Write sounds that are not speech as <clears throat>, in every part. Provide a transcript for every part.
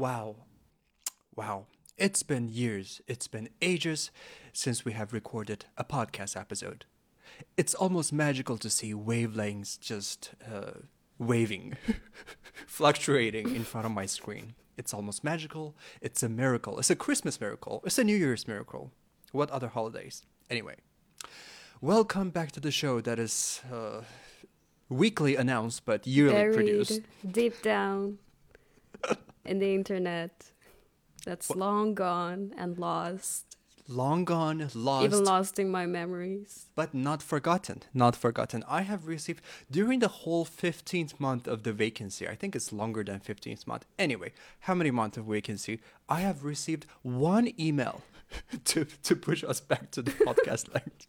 Wow. Wow. It's been years, it's been ages since we have recorded a podcast episode. It's almost magical to see wavelengths just uh, waving, <laughs> fluctuating in front of my screen. It's almost magical. It's a miracle. It's a Christmas miracle. It's a New Year's miracle. What other holidays? Anyway, welcome back to the show that is uh, weekly announced but yearly Buried produced. deep down in the internet. That's long gone and lost. Long gone, lost, Even lost in my memories. but not forgotten. Not forgotten. I have received during the whole 15th month of the vacancy. I think it's longer than 15th month. Anyway, how many months of vacancy? I have received one email <laughs> to to push us back to the podcast <laughs> length.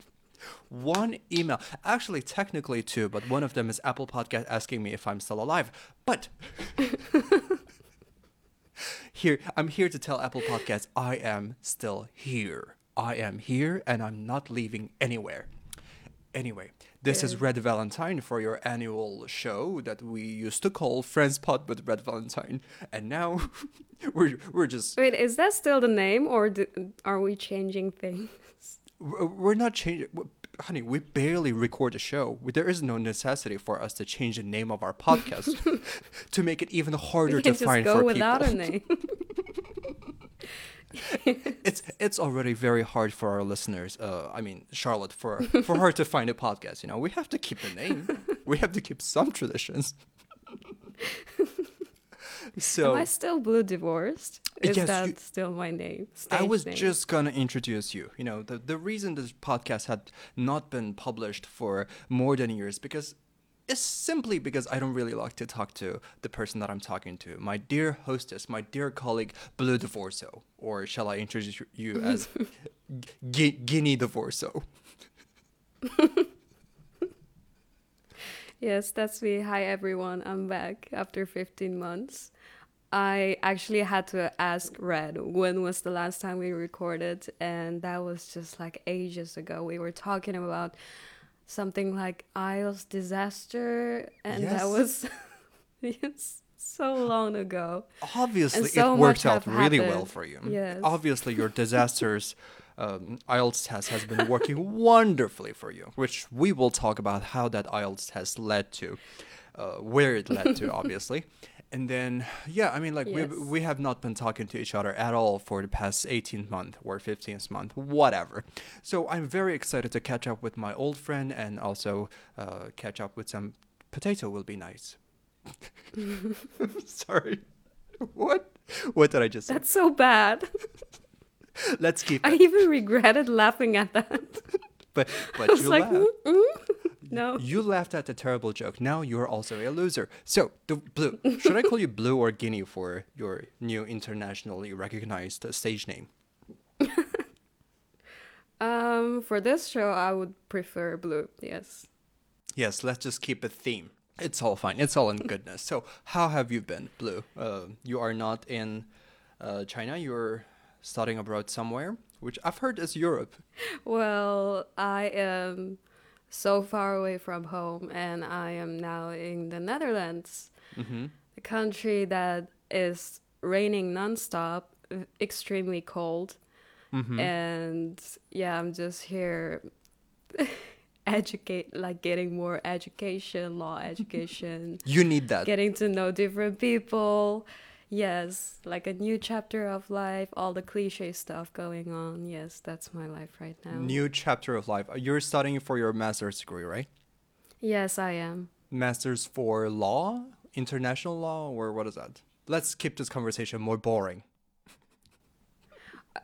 One email. Actually, technically two, but one of them is Apple Podcast asking me if I'm still alive. But <laughs> here, I'm here to tell Apple Podcasts I am still here. I am here and I'm not leaving anywhere. Anyway, this is Red Valentine for your annual show that we used to call Friends Pod with Red Valentine, and now <laughs> we're we're just Wait, is that still the name or do, are we changing things? we're we're not changing. Honey, we barely record a show. There is no necessity for us to change the name of our podcast <laughs> to make it even harder We to can just find go for without people. a name. <laughs> it's it's already very hard for our listeners. Uh, I mean, Charlotte, for for her to find a podcast. You know, we have to keep the name. we have to keep some traditions. <laughs> so Am I still blue divorced? Uh, Is Yes, that you- still my name? I was name? just gonna introduce you. You know, the the reason this podcast had not been published for more than years because it's simply because I don't really like to talk to the person that I'm talking to. My dear hostess, my dear colleague, Blue Divorso, or shall I introduce you <laughs> as Gu- Guinea Divorso? <laughs> Yes, that's me. Hi everyone, I'm back after 15 months. I actually had to ask Red when was the last time we recorded, and that was just like ages ago. We were talking about something like IELTS disaster, and Yes. that was <laughs> yes, so long ago. Obviously, so it worked out really well for you. Yes. Obviously, your <laughs> disasters um, IELTS test has been working <laughs> wonderfully for you, which we will talk about how that IELTS test led to, uh, where it led to, obviously. And then, yeah, I mean, like, Yes. we we have not been talking to each other at all for the past 18th month or 15th month, whatever. So I'm very excited to catch up with my old friend and also uh, catch up with some potato will be nice. <laughs> Sorry. What? What did I just say? That's so bad. Let's keep I even regretted laughing at that. <laughs> But but I was you like, laughed. "Mm, mm." No. <laughs> You laughed at the terrible joke. Now you're also a loser. So, the blue. Should I call you Blue or Guinea for your new internationally recognized stage name? <laughs> Um, for this show, I would prefer blue. Yes. Yes, let's just keep a theme. It's all fine. It's all in <laughs> goodness. So, how have you been, Blue? Uh, you are not in uh, China. You're studying abroad somewhere, which I've heard is Europe. Well, I am so far away from home, and I am now in the Netherlands, Mm-hmm. a country that is raining nonstop, extremely cold, Mm-hmm. and yeah, I'm just here. <laughs> educate like getting more education law <laughs> education You need that. getting to know different people yes like a new chapter of life all the cliche stuff going on yes that's my life right now New chapter of life. You're studying for your master's degree, right? yes i am Masters for law, international law, or what is that? Let's keep this conversation more boring. <laughs>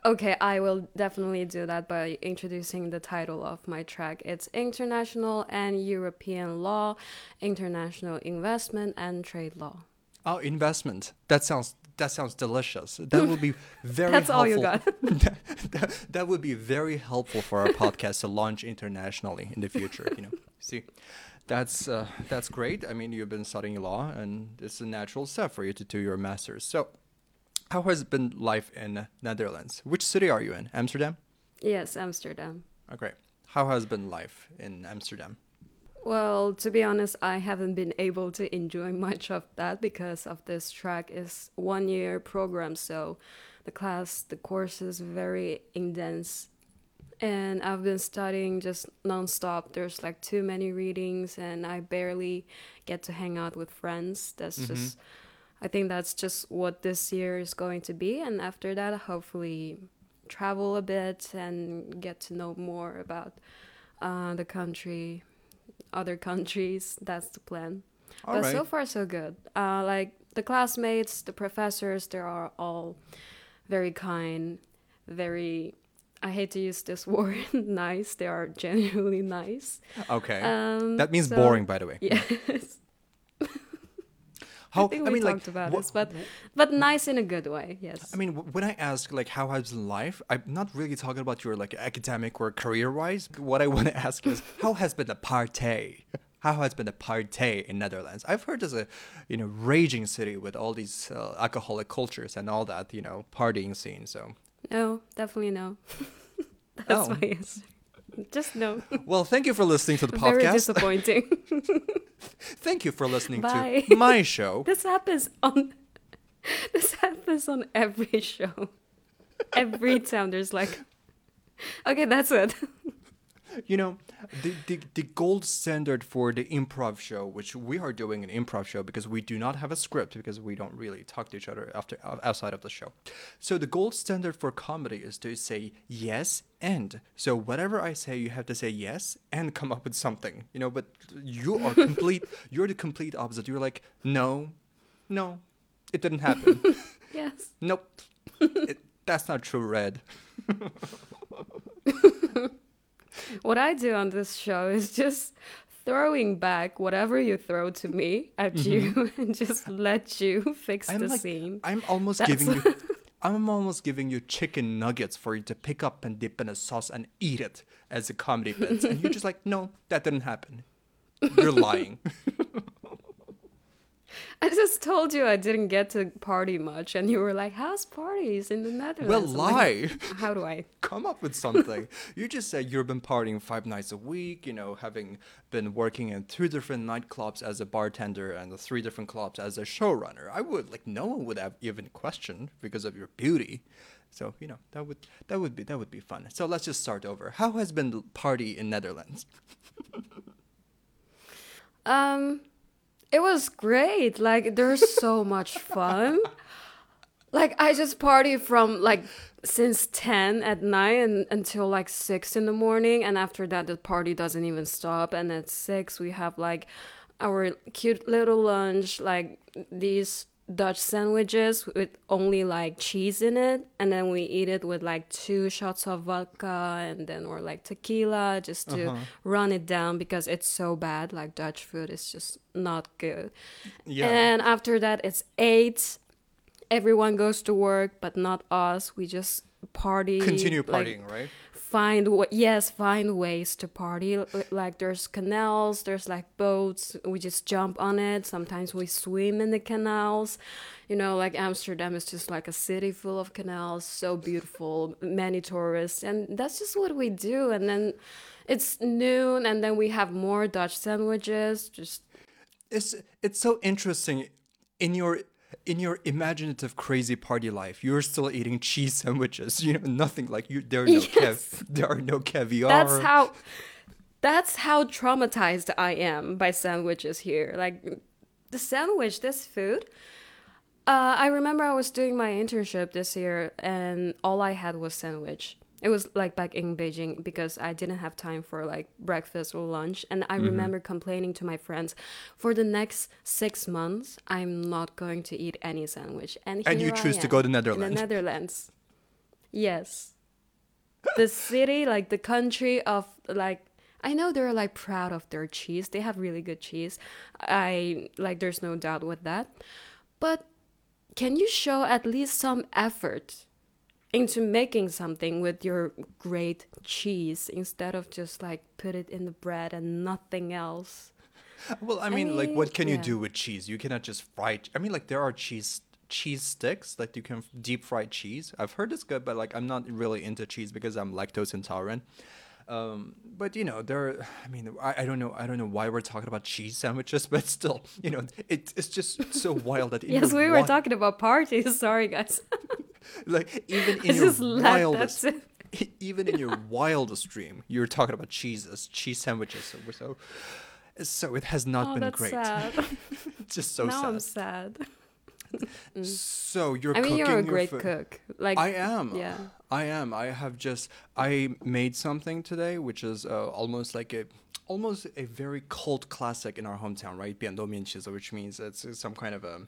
okay i will definitely do that by introducing the title of my track it's international and european law international investment and trade law Oh, investment. That sounds that sounds delicious. That would be <laughs> very that's helpful. all you got <laughs> that, that would be very helpful for our podcast to launch internationally in the future, you know. <laughs> See. That's uh, that's great. I mean, you've been studying law and it's a natural step for you to do your masters. So, how has been life in Netherlands? Which city are you in? Amsterdam? yes amsterdam Okay. How has been life in Amsterdam? Well, to be honest, I haven't been able to enjoy <laughs> much of that because of this track is one year program, so the class, the course is very intense. And I've been studying just nonstop. There's like too many readings, and I barely get to hang out with friends. That's just, I think that's just what this year is going to be. And after that, hopefully, travel a bit and get to know more about uh, the country, other countries. That's the plan. All but right. so far, so good. Uh, like the classmates, the professors, they are all very kind, very. I hate to use this <laughs> word, nice. They are genuinely nice. okay. Um, that means so- boring, by the way. <laughs> Yes, <laughs> How? I think we mean, like, talked about wha- this, but but nice in a good way. Yes. I mean, when I ask like how has life, I'm not really talking about your like academic or career wise. What I <laughs> want to ask is how has been the party? How has been the party in Netherlands? I've heard there's a, you know, raging city with all these uh, alcoholic cultures and all that, you know, partying scene. So, no, definitely no. <laughs> That's Oh. my answer. Just no. well, thank you for listening to the <laughs> podcast. Very disappointing. <laughs> Thank you for listening Bye. to <laughs> my show. this happens on. This happens on every show. Every time there's like. Okay, that's it. You know, the, the the gold standard for the improv show, which we are doing an improv show because we do not have a script because we don't really talk to each other after uh, outside of the show. So the gold standard for comedy is to say yes and. So whatever I say, you have to say yes and come up with something. You know, but you are <laughs> complete. you're the complete opposite. You're like, no, no, it didn't happen. <laughs> Yes. nope, it, that's not true, Red. <laughs> What I do on this show is just throwing back whatever you throw to me at you <laughs> and just let you fix Mm-hmm. I'm the like, scene. I'm almost That's- giving you. <laughs> I'm almost giving you chicken nuggets for you to pick up and dip in a sauce and eat it as a comedy bit, and you're just like, no, that didn't happen. You're lying. <laughs> <laughs> I just told you I didn't get to party much, and you were like, "How's parties in the Netherlands?" well, lie. like, <laughs> How do I? <laughs> Come up with something. you just said you've been partying five nights a week. You know, having been working in two different nightclubs as a bartender and three different clubs as a showrunner. I would like no one would have even questioned because of your beauty. So you know that would that would be that would be fun. So let's just start over. How has been the party in Netherlands? Um, it was great. Like, there's so much fun. Like, I just party from like since 10 at night and, until like 6 in the morning. And after that, the party doesn't even stop. And at 6, we have like our cute little lunch, like these Dutch sandwiches with only like cheese in it. And then we eat it with like two shots of vodka and then or like tequila just to uh-huh. run it down because it's so bad. Like Dutch food is just not good. Yeah. And after that, it's eight. Everyone goes to work, but not us. We just party. Continue like, partying, right? Find yes, find ways to party. Like there's canals, there's like boats. We just jump on it. Sometimes we swim in the canals. You know, like Amsterdam is just like a city full of canals, so beautiful, many tourists, and that's just what we do. And then it's noon, and then we have more Dutch sandwiches. Just it's it's so interesting in your in your imaginative crazy party life you're still eating cheese sandwiches <laughs> you know nothing like you there are no kev there are no caviar that's how that's how traumatized I am by sandwiches here. Like the sandwich, this food. Uh, I remember I was doing my internship this year, and all I had was sandwich. It was like back in Beijing because I didn't have time for like breakfast or lunch, and I mm-hmm. remember complaining to my friends, for the next six months, I'm not going to eat any sandwich. And And you I choose to go to Netherlands. the Netherlands. Yes. the city, like the country of like I know they're like proud of their cheese. They have really good cheese. I like there's no doubt with that. But can you show at least some effort into making something with your great cheese instead of just like put it in the bread and nothing else? well i mean like what can you do with cheese? You cannot just fry i mean like there are cheese cheese sticks like you can deep fry cheese. I've heard it's good but like i'm not really into cheese because i'm lactose intolerant Um, but you know, there. I mean, I, I don't know. I don't know why we're talking about cheese sandwiches, <laughs> but still, you know, it, it's just so <laughs> wild that. Yes, we were talking about parties. <laughs> Sorry, guys. Like even I in your laughed. That's wildest, even in your wildest dream, you're talking about cheeses, cheese sandwiches. So so. So it has not Oh, been that's great. sad. Just so now sad. I'm sad. So you're I mean, cooking you're a your great food. cook. Like, I am. yeah. I am. I have just I made something today, which is uh, almost like a almost a very cult classic in our hometown, right? Biandomianchiza, which means it's some kind of a,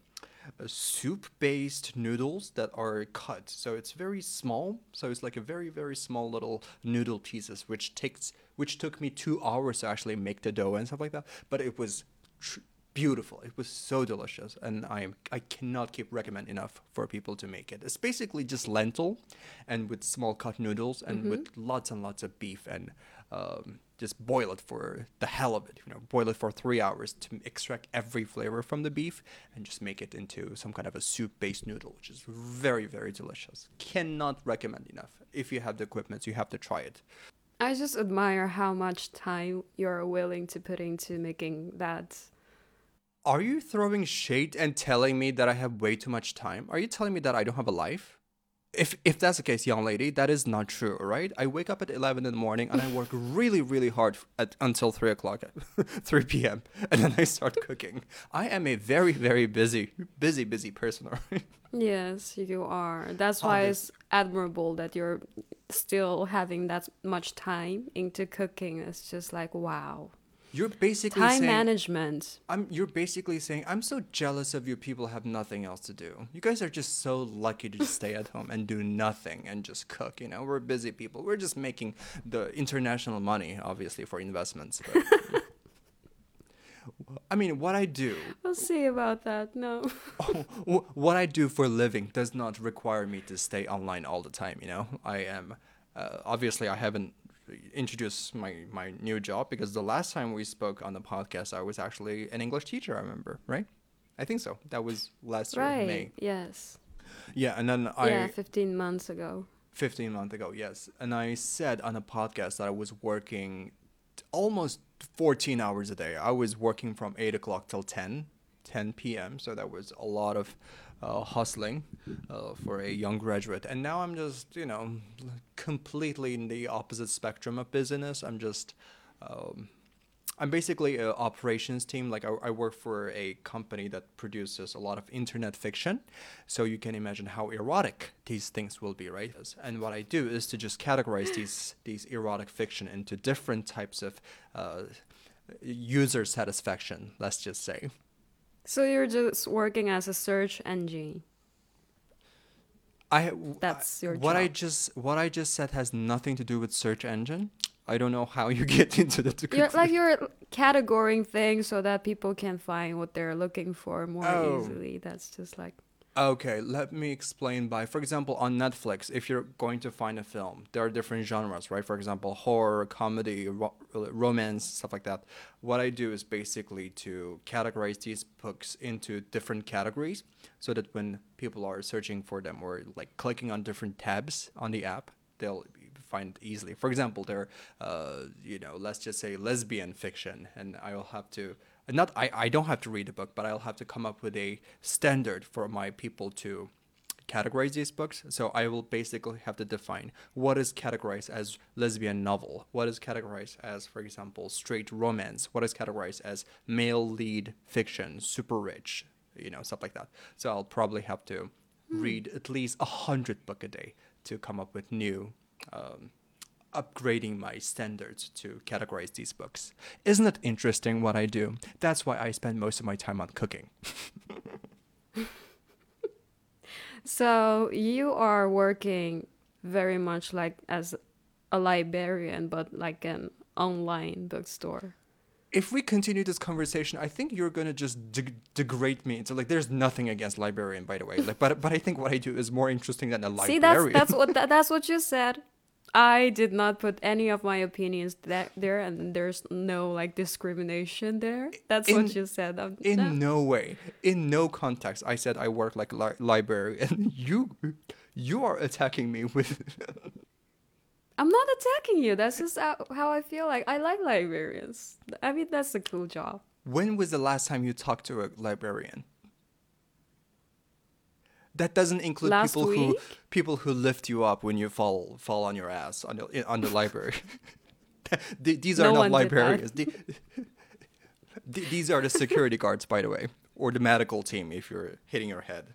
a soup-based noodles that are cut. So it's very small. So it's like a very very small little noodle pieces, which takes which took me two hours to actually make the dough and stuff like that. But it was tr- beautiful. It was so delicious, and I am I cannot keep recommend enough for people to make it. It's basically just lentil, and with small cut noodles, and with lots and lots of beef, and um, just boil it for the hell of it. You know, boil it for three hours to extract every flavor from the beef, and just make it into some kind of a soup-based noodle, which is very very delicious. Cannot recommend enough. If you have the equipment, you have to try it. I just admire how much time you're willing to put into making that. Are you throwing shade and telling me that I have way too much time? Are you telling me that I don't have a life? If if that's the case, young lady, that is not true, right? I wake up at eleven in the morning and I work <laughs> really, really hard at until three o'clock, <laughs> three p.m. and then I start cooking. I am a very, very busy, busy, busy person. <laughs> Right? Yes, you are. That's why it's admirable that you're still having that much time into cooking. It's just like wow. You're basically Time saying management. I'm. You're basically saying I'm so jealous of you. People have nothing else to do. You guys are just so lucky to stay at home and do nothing and just cook. You know, we're busy people. We're just making the international money, obviously, for investments. But, <laughs> I mean, what I do, We'll see about that. No. <laughs> what I do for a living, does not require me to stay online all the time. You know, I am. Uh, obviously, I haven't introduced my my new job because the last time we spoke on the podcast, I was actually an English teacher. I remember, right? I think so. That was last year. May. Yes. Yeah, and then I yeah, 15 months ago. 15 months ago, yes. And I said on a podcast that I was working almost 14 hours a day. I was working from 8 o'clock till 10, 10 p.m. So that was a lot of uh, hustling uh, for a young graduate. And now I'm just, you know, completely in the opposite spectrum of business. I'm just. Um, I'm basically an operations team. Like I, I work for a company that produces a lot of internet fiction, so you can imagine how erotic these things will be, right? And what I do is to just categorize these these erotic fiction into different types of uh, user satisfaction. Let's just say. So you're just working as a search engine. I That's your what I just what I just said has nothing to do with search engine. I don't know how you <laughs> get into the. You're like you're categorizing things so that people can find what they're looking for more Oh. easily. That's just like Okay, let me explain by, for example, on Netflix, if you're going to find a film, there are different genres, right? For example, horror, comedy, ro- romance, stuff like that. What I do is basically to categorize these books into different categories so that when people are searching for them or like clicking on different tabs on the app, they'll find easily. For example, there, uh, you know, let's just say lesbian fiction, and I will have to not I, I don't have to read a book, but I'll have to come up with a standard for my people to categorize these books. So I will basically have to define what is categorized as lesbian novel, what is categorized as, for example, straight romance, what is categorized as male lead fiction, super rich, you know, stuff like that. So I'll probably have to read at least a hundred book a day to come up with new um, upgrading my standards to categorize these books. Isn't it interesting what I do? That's why I spend most of my time on cooking. <laughs> So you are working very much like as a librarian, but like an online bookstore. If we continue this conversation, I think you're gonna just de- degrade me into like. There's nothing against librarian, by the way. Like, but but I think what I do is more interesting than a librarian. See, that's that's what that, that's what you said. I did not put any of my opinions that there, and there's no like discrimination there. That's In- what you said. Um, in no. no way, in no context, I said I work like a li- librarian. <laughs> You, you are attacking me with. <laughs> I'm not attacking you. That's just how, how I feel like. I like librarians. I mean, that's a cool job. When was the last time you talked to a librarian? That doesn't include Last people who people who lift you up when you fall fall on your ass on the on the library. <laughs> These are No not one did that. librarians. <laughs> These are the security guards, by the way, or the medical team if you're hitting your head.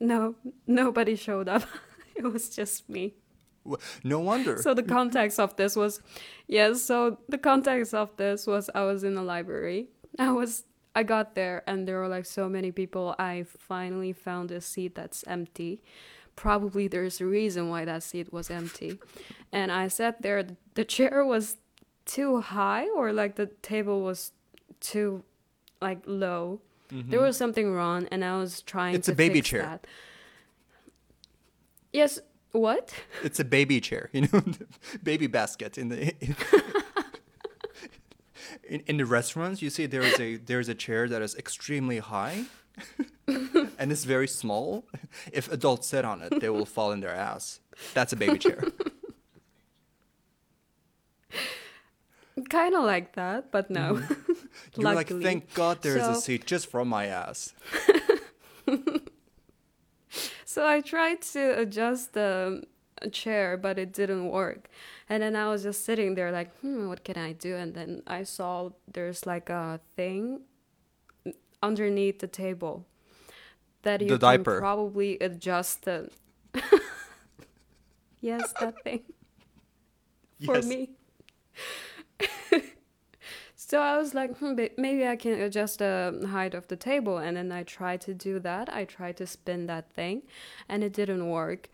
No, nobody showed up. <laughs> it was just me. No wonder. So the context of this was, yes. so the context of this was I was in the library. I was I got there and there were like so many people. I finally found a seat that's empty. Probably there's a reason why that seat was empty. And I sat there. The chair was too high, or like the table was too like low. There was something wrong, and I was trying Mm-hmm. It's a baby chair. that. Yes. What? It's a baby chair, you know, <laughs> baby basket in the <laughs> in, in the restaurants. You see, there is a there is a chair that is extremely high, <laughs> and it's very small. If adults sit on it, they will fall in their ass. That's a baby chair. Kind of like that, but no. Mm-hmm. <laughs> You're like, thank God there is a seat just for my ass. <laughs> So I tried to adjust the chair, but it didn't work. And then I was just sitting there, like, hmm, what can I do? And then I saw there's like a thing underneath the table that you The can diaper. probably adjust the. <laughs> yes, that thing <laughs> for Yes. me. <laughs> so I was like, hmm, maybe I can adjust the height of the table. And then I tried to do that. I tried to spin that thing and it didn't work.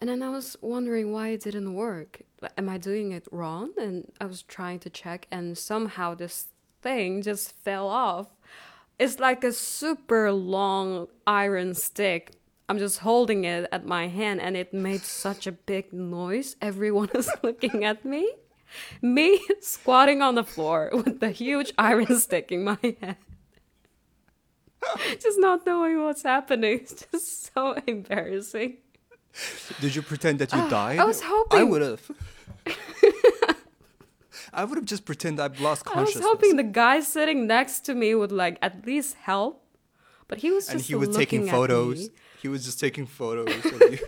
And then I was wondering why it didn't work. Am I doing it wrong? And I was trying to check, and somehow this thing just fell off. It's like a super long iron stick. I'm just holding it at my hand, and it made such a big noise. Everyone <laughs> is looking at me. Me <laughs> squatting on the floor with the huge iron stick in my hand. <laughs> just not knowing what's happening. It's just so embarrassing. Did you pretend that you ah, died? I was hoping. <laughs> I would have. I would have just pretended I've lost consciousness. I was hoping the guy sitting next to me would like at least help, but he was just and he was taking photos. He was just taking photos. <laughs>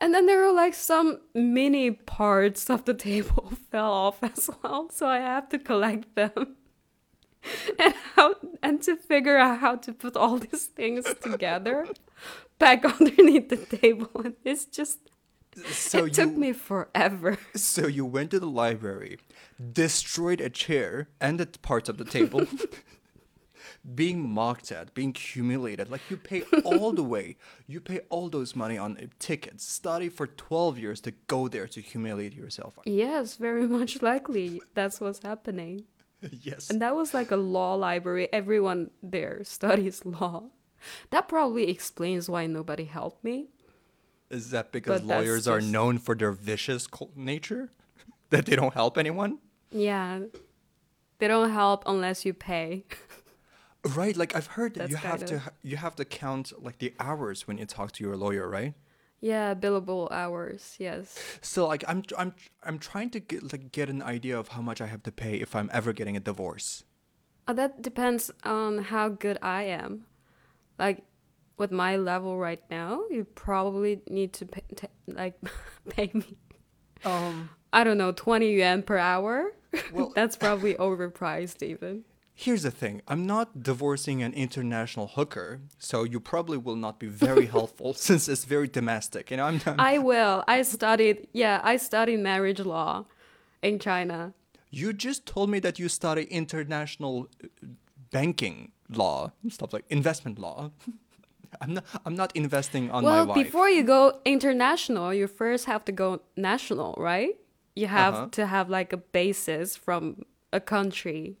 And then there were like some mini parts of the table <laughs> fell off as well, so I have to collect them. <laughs> And how and to figure out how to put all these things together back <laughs> underneath the table. And it's just So it took me forever. so you went to the library, destroyed a chair and the parts of the table, <laughs> being mocked at, being humiliated. Like you pay all the way, you pay all those money on tickets, study for twelve years to go there to humiliate yourself. Yes, very much likely that's what's happening. <laughs> yes. And that was like a law library. Everyone there studies <laughs> law. That probably explains why nobody helped me. Is that because But lawyers are just- known for their vicious nature? <laughs> That they don't help anyone? Yeah. They don't help unless you pay. Right, like I've heard that That's you have kind to you have to count like the hours when you talk to your lawyer, right? Yeah, billable hours. Yes. So like I'm I'm I'm trying to get like get an idea of how much I have to pay if I'm ever getting a divorce. Uh, that depends on how good I am. Like with my level right now, you probably need to pay, t- like <laughs> pay me. Um I don't know, 20 yuan per hour. Well- <laughs> That's probably overpriced even. Here's the thing. I'm not divorcing an international hooker, so you probably will not be very <laughs> helpful since it's very domestic. You know, I'm, I'm I will. I studied, yeah, I studied marriage law in China. You just told me that you study international uh, banking law, stuff like investment law. <laughs> I'm not. I'm not investing on well, my wife. before you go international, you first have to go national, right? You have Uh-huh. to have like a basis from a country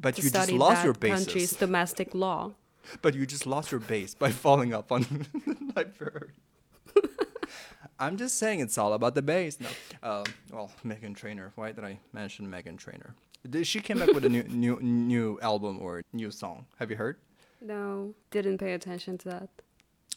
but to you just lost that your country's domestic law. But you just lost your base by falling up on <laughs> the library. <laughs> I'm just saying it's all about the base. No, um, well, Meghan Trainor. Why did I mention Meghan Trainor? Did- She came back with a new new new album or new song. Have you heard? No, didn't pay attention to that.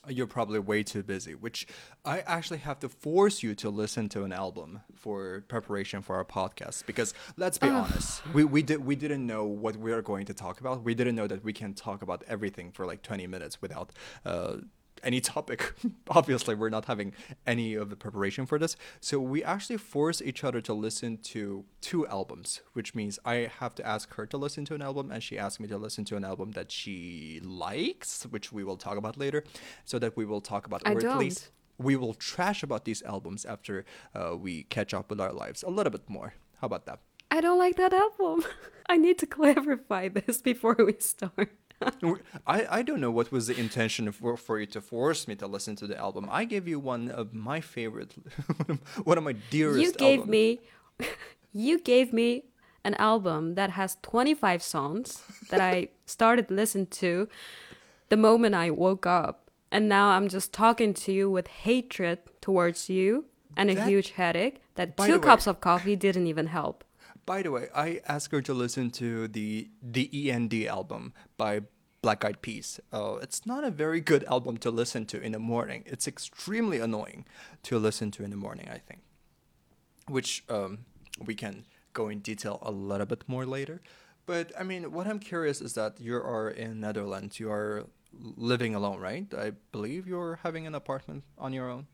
You're probably way too busy, which I actually have to force you to listen to an album for preparation for our podcast because let's be honest, we, we did we didn't know what we are going to talk about. We didn't know that we can talk about everything for like 20 minutes without uh, any topic. <laughs> Obviously, we're not having any of the preparation for this. So we actually force each other to listen to two albums, which means I have to ask her to listen to an album and she asks me to listen to an album that she likes, which we will talk about later, so that we will talk about I or at don't. least we will trash about these albums after uh, we catch up with our lives a little bit more. How about that? I don't like that album. <laughs> I need to clarify this before we start. <laughs> I, I don't know what was the intention for, for you to force me to listen to the album. I gave you one of my favorite, <laughs> one of my dearest. you gave me <laughs> you gave me an album that has 25 songs that I started listening to the moment I woke up. And now I'm just talking to you with hatred towards you and a That- huge headache that two the way- cups of coffee didn't even help. By the way, I asked her to listen to the the END album by Black Eyed Peas. Uh, it's not a very good album to listen to in the morning. It's extremely annoying to listen to in the morning. I think, which um, we can go in detail a little bit more later. But I mean, what I'm curious is that you are in Netherlands. You are living alone, right? I believe you're having an apartment on your own.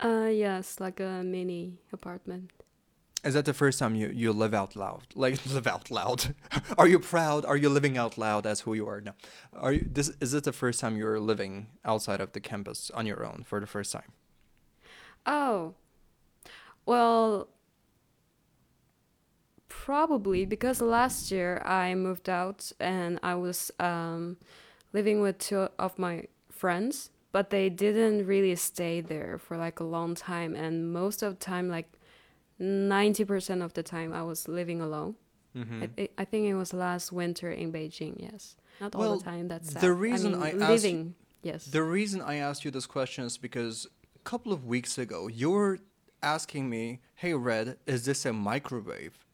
Uh yes, like a mini apartment. Is that the first time you, you live out loud? Like <laughs> live out loud? <laughs> are you proud? Are you living out loud as who you are now? Are you this is it the first time you're living outside of the campus on your own for the first time? Oh. Well, probably because last year I moved out and I was um, living with two of my friends, but they didn't really stay there for like a long time. And most of the time, like 90% of the time, I was living alone. Mm-hmm. I, I- I think it was last winter in Beijing, yes. Not all the time, that's sad. the reason I mean, asked- living, yes. The reason I asked you this question is because a couple of weeks ago you were asking me, "Hey Red, is this a microwave?"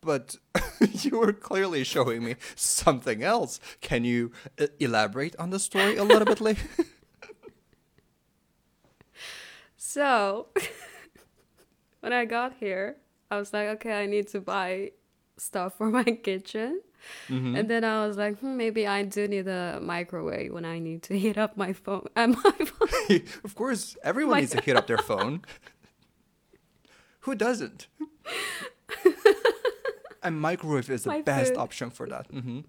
But <laughs> you were clearly showing me something else. Can you uh, elaborate on the story a little bit <laughs> later? So, <laughs> when I got here, I was like, okay, I need to buy stuff for <laughs> my kitchen. Mm-hmm. And then I was like, hmm, maybe I do need a microwave when I need to <laughs> heat up my phone. Uh, my phone. of course, everyone My needs to heat up their <laughs> phone. Who doesn't? A microwave is the My best food. option for that. hmm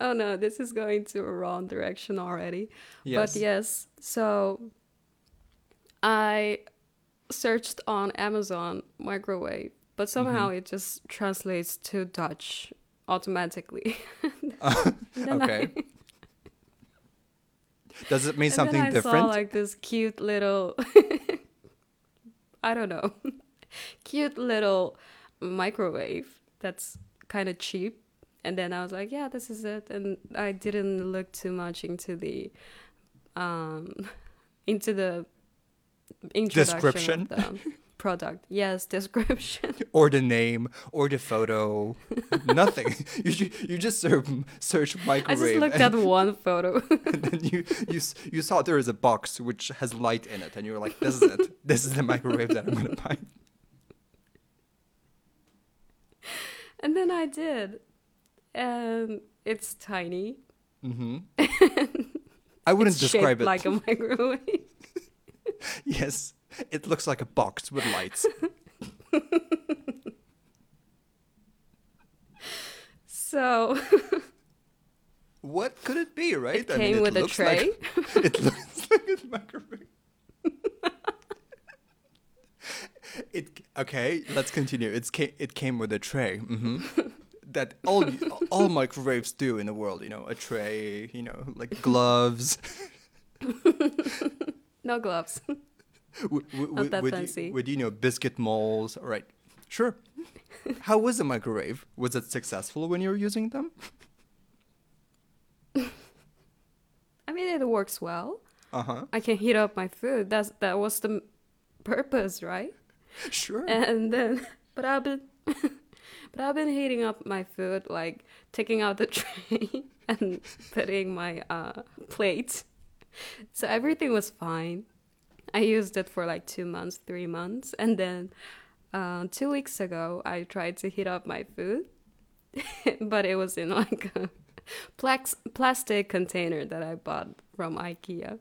Oh no, this is going to a wrong direction already. Yes. But yes, so I searched on Amazon microwave, but somehow Mm-hmm. it just translates to Dutch automatically. <laughs> <laughs> I- okay. Does it mean And something I different? saw like this cute little <laughs> I don't know. cute little microwave that's kind of cheap. And then I was like, yeah, this is it. And I didn't look too much into the um into the Description? of the <laughs> product. Yes, description. <laughs> or the name, or the photo? <laughs> Nothing. You you just search, search I microwave, just looked at one photo. and then you you you saw there is a box which has light in it, and you were like, "This is it. This is the microwave that I'm gonna buy." and then I did. And it's tiny. Mm-hmm. I wouldn't It's describe it. like a microwave. <laughs> Yes, it looks like a box with lights. <laughs> So <laughs> What could it be, right? it came with a tray. Like, it looks like a microwave. it okay. Let's continue. It's ca- it came with a tray. hmm That all all microwaves do in the world, you know, a tray, you know, like gloves. No gloves. <laughs> w- w- Not that with, fancy. with you know biscuit molds. All right, sure. <laughs> How was the microwave? Was it successful when you were using them? <laughs> I mean, it works well. Uh huh. I can heat up my food. That's that was the purpose, right? Sure. And then, but I've been, But I've been heating up my food, like taking out the tray and putting my uh, plate. <laughs> So everything was fine. I used it for like two months, three months, and then uh, two weeks ago I tried to heat up my food, <laughs> but it was in like a plax- plastic container that I bought from IKEA,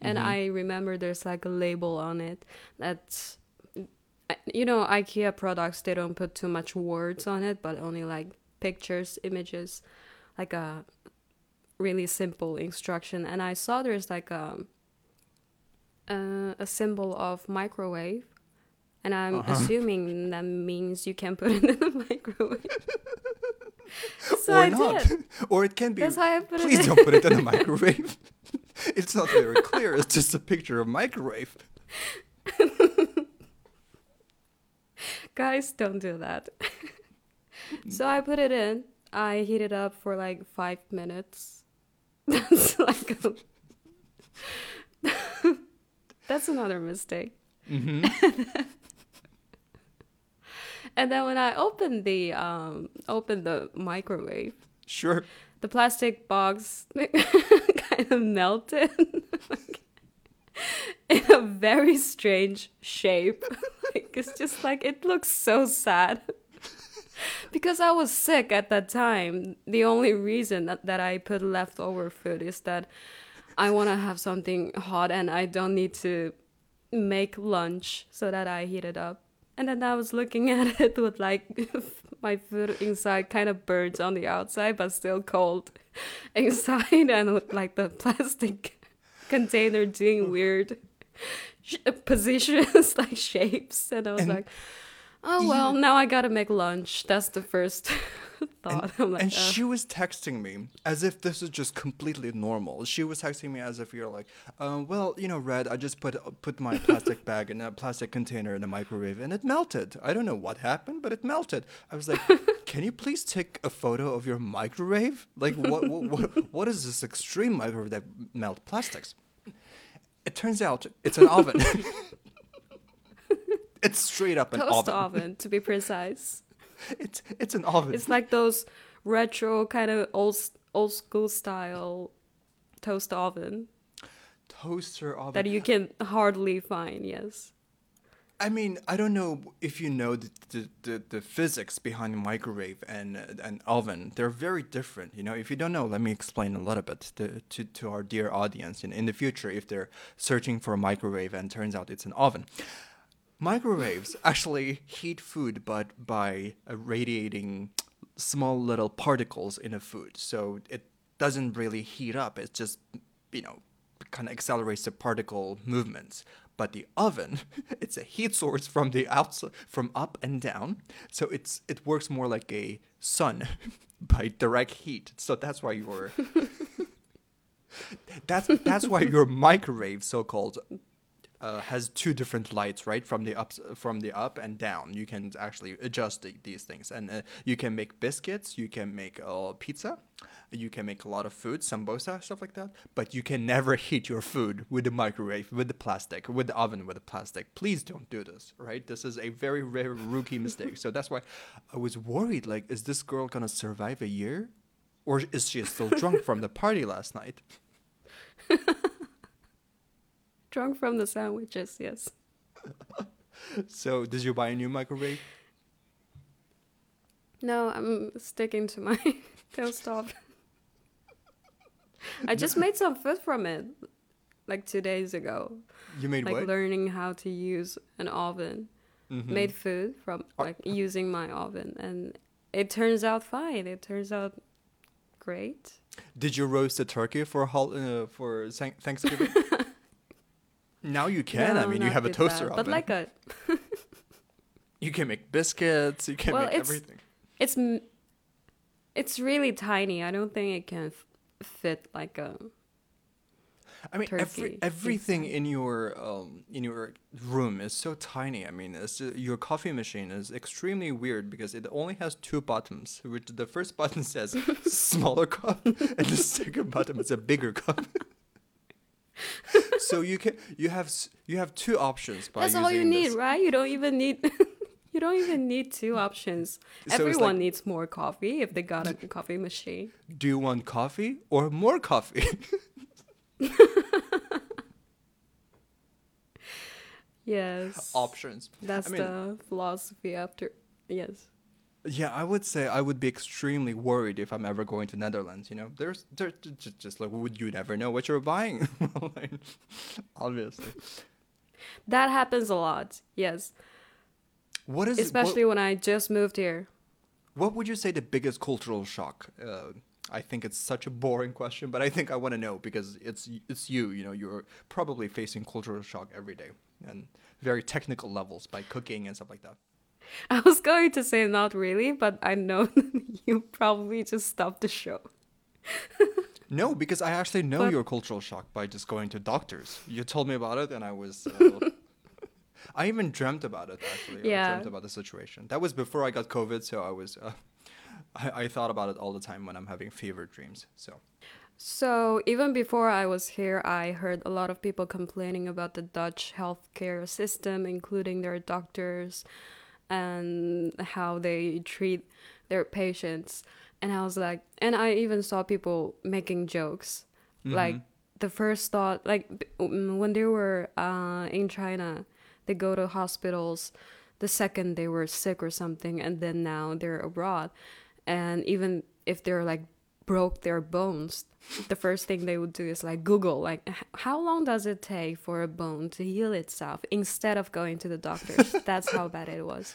and Mhm. I remember there's like a label on it that's you know IKEA products they don't put too much words on it, but only like pictures, images, like a really simple instruction. And I saw there's like a uh, a symbol of microwave, and I'm Uh-huh. assuming that means you can put it in the <laughs> microwave. <laughs> so or I not. did. <laughs> or it can be. That's how I put Please it. don't put it in the microwave. it's not very clear. It's just a picture of microwave. Guys, don't do that. so I put it in. I heat it up for like five minutes. <laughs> That's like a... <laughs> That's another mistake. hmm <laughs> And then when I opened the um opened the microwave, Sure. the plastic box kind of melted like, in a very strange shape. like it's just like it looks so sad. <laughs> because I was sick at that time. The only reason that, that I put leftover food is that I want to have something hot and I don't need to make lunch so that I heat it up. And then I was looking <laughs> at it with like <laughs> my food inside kind of burnt on the outside but still cold inside and with like the plastic container doing weird positions like shapes and I was And like oh well now I got to make lunch that's the first <laughs> thought I'm like and she was texting me as if this is just completely normal. She was texting me as if you're like, um, well, you know, Red, I just put put my plastic <laughs> bag in a plastic container in the microwave and it melted. I don't know what happened, but it melted. I was like, <laughs> can you please take a photo of your microwave? Like, what what what, what is this extreme microwave that melt plastics? It turns out it's an oven. It's straight up an toast oven. oven to be precise <laughs> It's it's an oven. it's like those retro kind of old old school style toast oven toaster oven. that you can hardly find yes I mean, I don't know if you know the, the, the, the physics behind a microwave and uh, an oven. They're very different. You know, if you don't know, let me explain a little bit to, to, to our dear audience. In, in the future, if they're searching for a microwave and turns out it's an oven, microwaves actually heat food, but by radiating small little particles in a food. So it doesn't really heat up. It just, you know, kind of accelerates the particle movements. But the oven, <laughs> it's a heat source from the outside, from up and down. So it's it works more like a sun <laughs> by direct heat. So that's why your <laughs> that's that's why your microwave, so called, uh, has two different lights, right? From the up, from the up and down. You can actually adjust the, these things, and uh, you can make biscuits. You can make uh, pizza. You can make a lot of food, sambosa, stuff like that. But you can never <laughs> heat your food with the microwave, with the plastic, with the oven, with the plastic. Please don't do this, right? This is a very rare rookie mistake. So that's why I was worried. Like, is this girl gonna survive a year, or is she still drunk from the party last night? <laughs> drunk from the sandwiches yes <laughs> So, did you buy a new microwave? No, I'm sticking to my <laughs> oven. I just made some food from it like two days ago. You made like what? learning how to use an oven. Mhm. Made food from Are- like using my oven and it turns out fine. It turns out great. Did you roast a turkey for hol- uh, for Thanksgiving? <laughs> now you can. I mean, you have a toaster that, oven. But like a <laughs> you can make biscuits. You can Well, make it's- everything. it's it's really tiny. I don't think it can f- fit like a I mean, every, everything in your um, in your room is so tiny. I mean, it's, your coffee machine is extremely weird because it only has two buttons. Which the first <laughs> button says <laughs> smaller cup, and the second button is a bigger cup. <laughs> so you can you have you have two options by That's all you need, this. right? You don't even need <laughs> You don't even need two options. So Everyone like- needs more coffee if they got a coffee machine. Do you want coffee or more coffee? <laughs> Yes. Options. That's I mean- the philosophy after. Yes. Yeah, I would say I would be extremely worried if I'm ever going to Netherlands. You know, there's there just, just like would you never know what you're buying? <laughs> Like, Obviously. That happens a lot. Yes. What is Especially What, when I just moved here. what would you say the biggest cultural shock? Uh, I think it's such a boring question, but I think I want to know because it's it's you. You know, you're probably facing cultural shock every day and very technical levels by cooking and stuff like that. <laughs> I was going to say not really, but I know <laughs> you probably just stopped the show. No, because I actually know But- your cultural shock by just going to doctors. You told me about it, and I was. Uh, <laughs> I even dreamt about it actually. I dreamt about the situation. That was before I got COVID, so I was. Uh, I, I thought about it all the time when I'm having fever dreams. So So even before I was here, I heard a lot of people complaining about the Dutch healthcare system, including their doctors and how they treat their patients. And I was like, and I even saw people making jokes. Like the first thought, like mm, when they were uh, in China, they go to hospitals the second they were sick or something, and then now they're abroad. And even if they're like broke their bones, the first thing they would do is like Google, like, how long does it take for a bone to heal itself instead of going to the doctors? <laughs> That's how bad it was.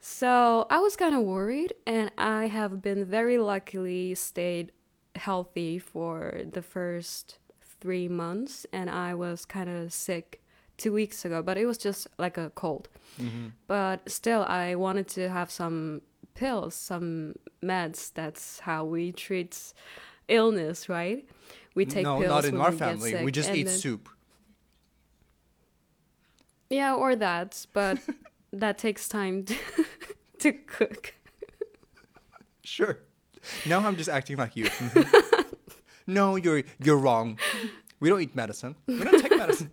So I was kind of worried, and I have been very luckily stayed healthy for the first three months, and I was kind of sick two weeks ago, but it was just like a cold. Mm-hmm. But still, I wanted to have some pills, some meds. That's how we treat illness, right? We take no, pills not in our we family. sick, We just eat then- soup. Yeah, or that, but <laughs> that takes time to, <laughs> to cook. Sure. Now I'm just acting like you. <laughs> no, you're you're wrong. We don't eat medicine. We don't take medicine.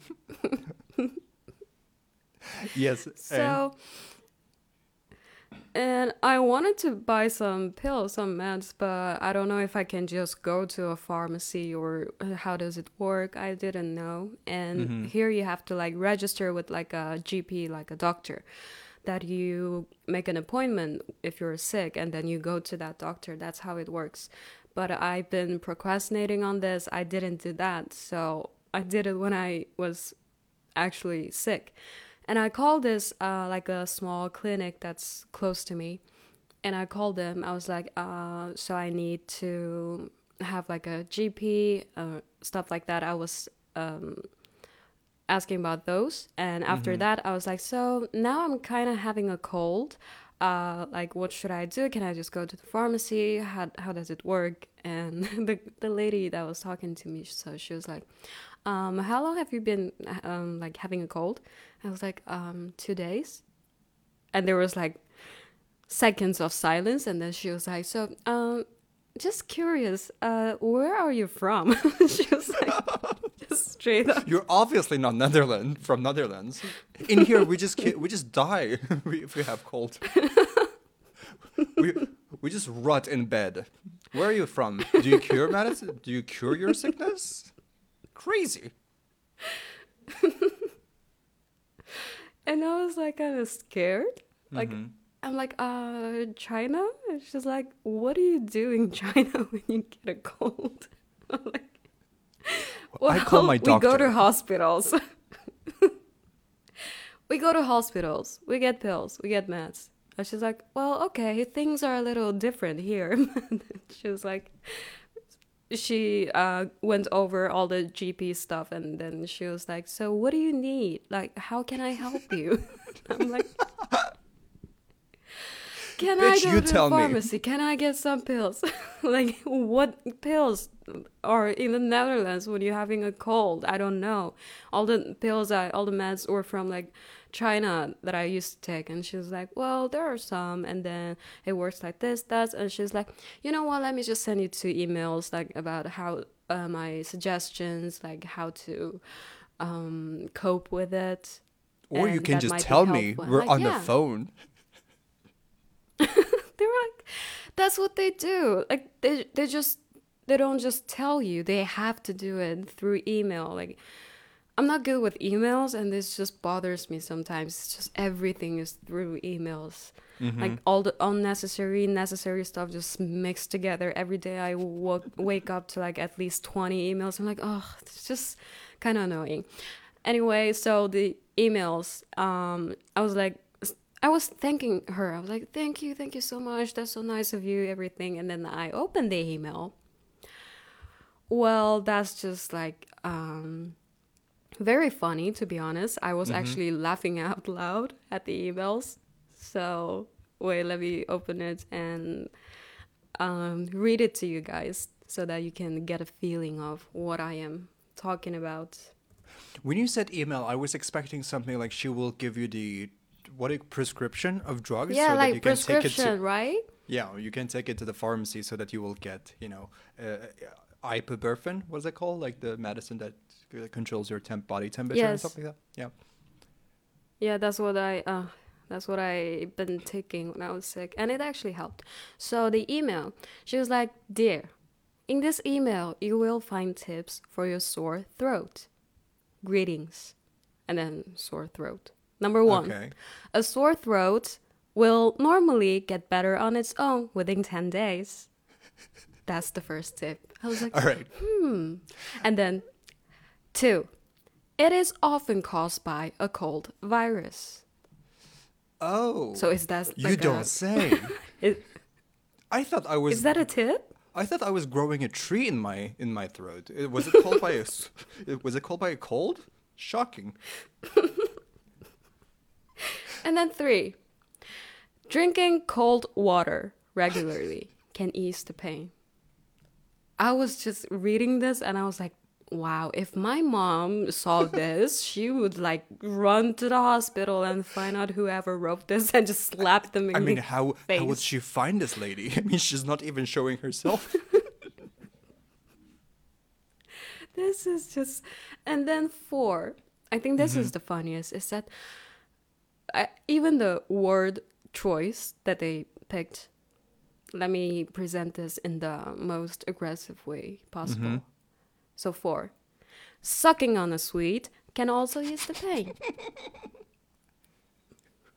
yes. So, and I wanted to buy some pills, some meds, but I don't know if I can just go to a pharmacy or uh, how does it work. I didn't know. And here you have to like register with like a GP, like a doctor, that you make an appointment if you're sick and then you go to that doctor. That's how it works. But I've been procrastinating on this. I didn't do that. So I did it when I was actually sick. And I called this uh, like a small clinic that's close to me. And I called them. I was like, uh, so I need to have like a GP, uh, stuff like that. I was um, asking about those. And after that, I was like, so now I'm kind of having a cold. Uh, like, what should I do? Can I just go to the pharmacy? How, how does it work? And <laughs> the, the lady that was talking to me, so she was like, um, how long have you been um, like having a cold? I was like, um, two days. And there was like seconds of silence, and then she was like, so, um, just curious, uh, where are you from? <laughs> she was like, <laughs> just straight up. You're obviously not Netherlands from Netherlands. In here, we just we just die <laughs> if we have cold. we we just rot in bed. Where are you from? Do you cure medicine? Do you cure your sickness? Crazy. <laughs> And I was like kind of scared. Like, Mm-hmm. I'm like, uh, China? And she's like, what do you do in <laughs> China when you get a cold? <laughs> I'm like, I call my doctor. We go to hospitals. we go to hospitals. We get pills. We get meds. And she's like, well, okay, things are a little different here. she was like, she uh, went over all the GP stuff and then she was like, so what do you need? Like, how can I help you? <laughs> I'm like, can I go to the me. pharmacy? Can I get some pills? <laughs> like, what pills are in the Netherlands when you're having a cold? I don't know. All the pills, I, all the meds were from like China that I used to take. And she was like, well, there are some. And then it works like this, that. And she's like, you know what? Let me just send you two emails like about how uh, my suggestions, like how to um, cope with it. Or you can just tell me we're like, on "Yeah." the phone. <laughs> <laughs> they were like that's what they do like they, they just they don't just tell you they have to do it through email like i'm not good with emails and this just bothers me sometimes it's just everything is through emails like all the unnecessary necessary stuff just mixed together every day i wo- wake up to like at least 20 emails i'm like oh it's just kind of annoying anyway so the emails um i was like I was thanking her. I was like, "Thank you, thank you so much. That's so nice of you, everything." And then I opened the email. Well, that's just like um, very funny, to be honest. I was actually laughing out loud at the emails. So wait, let me open it and um, read it to you guys so that you can get a feeling of what I am talking about. When you said email, I was expecting something like she will give you the what a prescription of drugs yeah, so that like you can take it prescription, to right? yeah you can take it to the pharmacy so that you will get you know uh, ibuprofen what's it called like the medicine that uh, controls your temp body temperature and stuff like that yeah Yeah, that's what I uh that's what I been taking when I was sick and it actually helped. So the email, she was like, "Dear, in this email you will find tips for your sore throat. Greetings." And then sore throat. Number 1. okay A sore throat will normally get better on its own within 10 days. <laughs> That's the first tip. I was like, all right hmm. and then two, it is often caused by a cold virus. oh So is that you like don't a, say <laughs> is, i thought i was is that a tip? i thought i was growing a tree in my in my throat It- was it called by a <laughs> was it called by a cold shocking <laughs> And then three, drinking cold water regularly can ease the pain. I was just reading this and I was like, wow, if my mom saw <laughs> this, she would like run to the hospital and find out whoever wrote this and just slap them in i mean the how how would she find this lady <laughs> i mean she's not even showing herself <laughs> This is just, and then four. I think this is mm-hmm. the funniest. Is that I, even the word choice that they picked. Let me present this in the most aggressive way possible. Mm-hmm. So four, sucking on a sweet can also ease the pain. <laughs>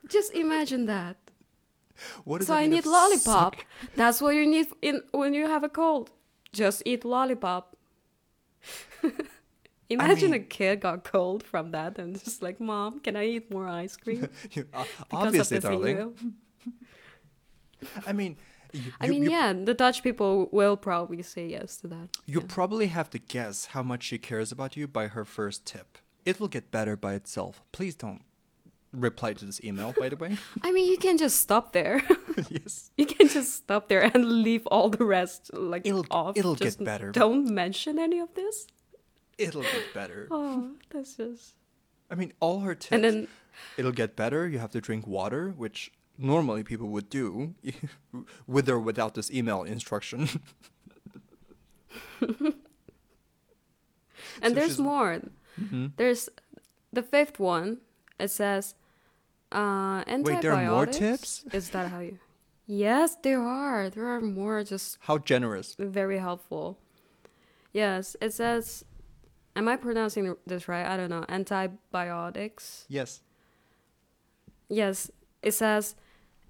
Just imagine that. So I need lollipop. suck- That's what you need in when you have a cold. Just eat lollipop. <laughs> Imagine a mean- kid got cold from that and just like, "Mom, can I eat more ice cream?" <laughs> You- uh, obviously, darling. I mean, you, I mean, you, yeah, the Dutch people will probably say yes to that. you Yeah. probably have to guess how much she cares about you by her first tip. It will get better by itself. Please don't reply to this email, by the way. <laughs> I mean, you can just stop there. <laughs> yes. <laughs> you can just stop there and leave all the rest like It'll- off. it'll get better. Don't mention any of this. It'll get better. Oh, that's just. I mean, all her tips. And then It'll get better. You have to drink water, which normally people would do, <laughs> with or without this email instruction. <laughs> And So there's more. Mm-hmm. There's the fifth one. It says uh, antibiotics. Wait, there are more tips? Is that how you? Yes, there are. There are more. Just How generous. very helpful. Yes, it says. Am I pronouncing this right? I don't know. Antibiotics. Yes. Yes, it says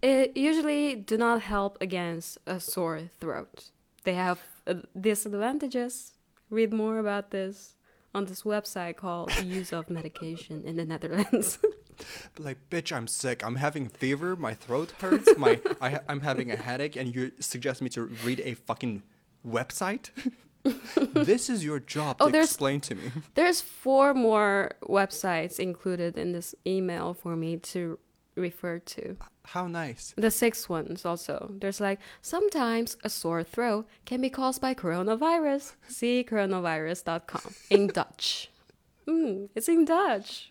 it usually do not help against a sore throat. They have uh, disadvantages. Read more about this on this website called Use of Medication in the Netherlands. <laughs> like bitch i'm sick i'm having fever my throat hurts my I, I'm having a headache and you suggest me to read a fucking website <laughs> this is your job Oh, to explain to me There's four more websites included in this email for me to refer to. how nice The sixth ones also. There's like sometimes a sore throat can be caused by coronavirus. See coronavirus.com in Dutch. Mm, it's in Dutch.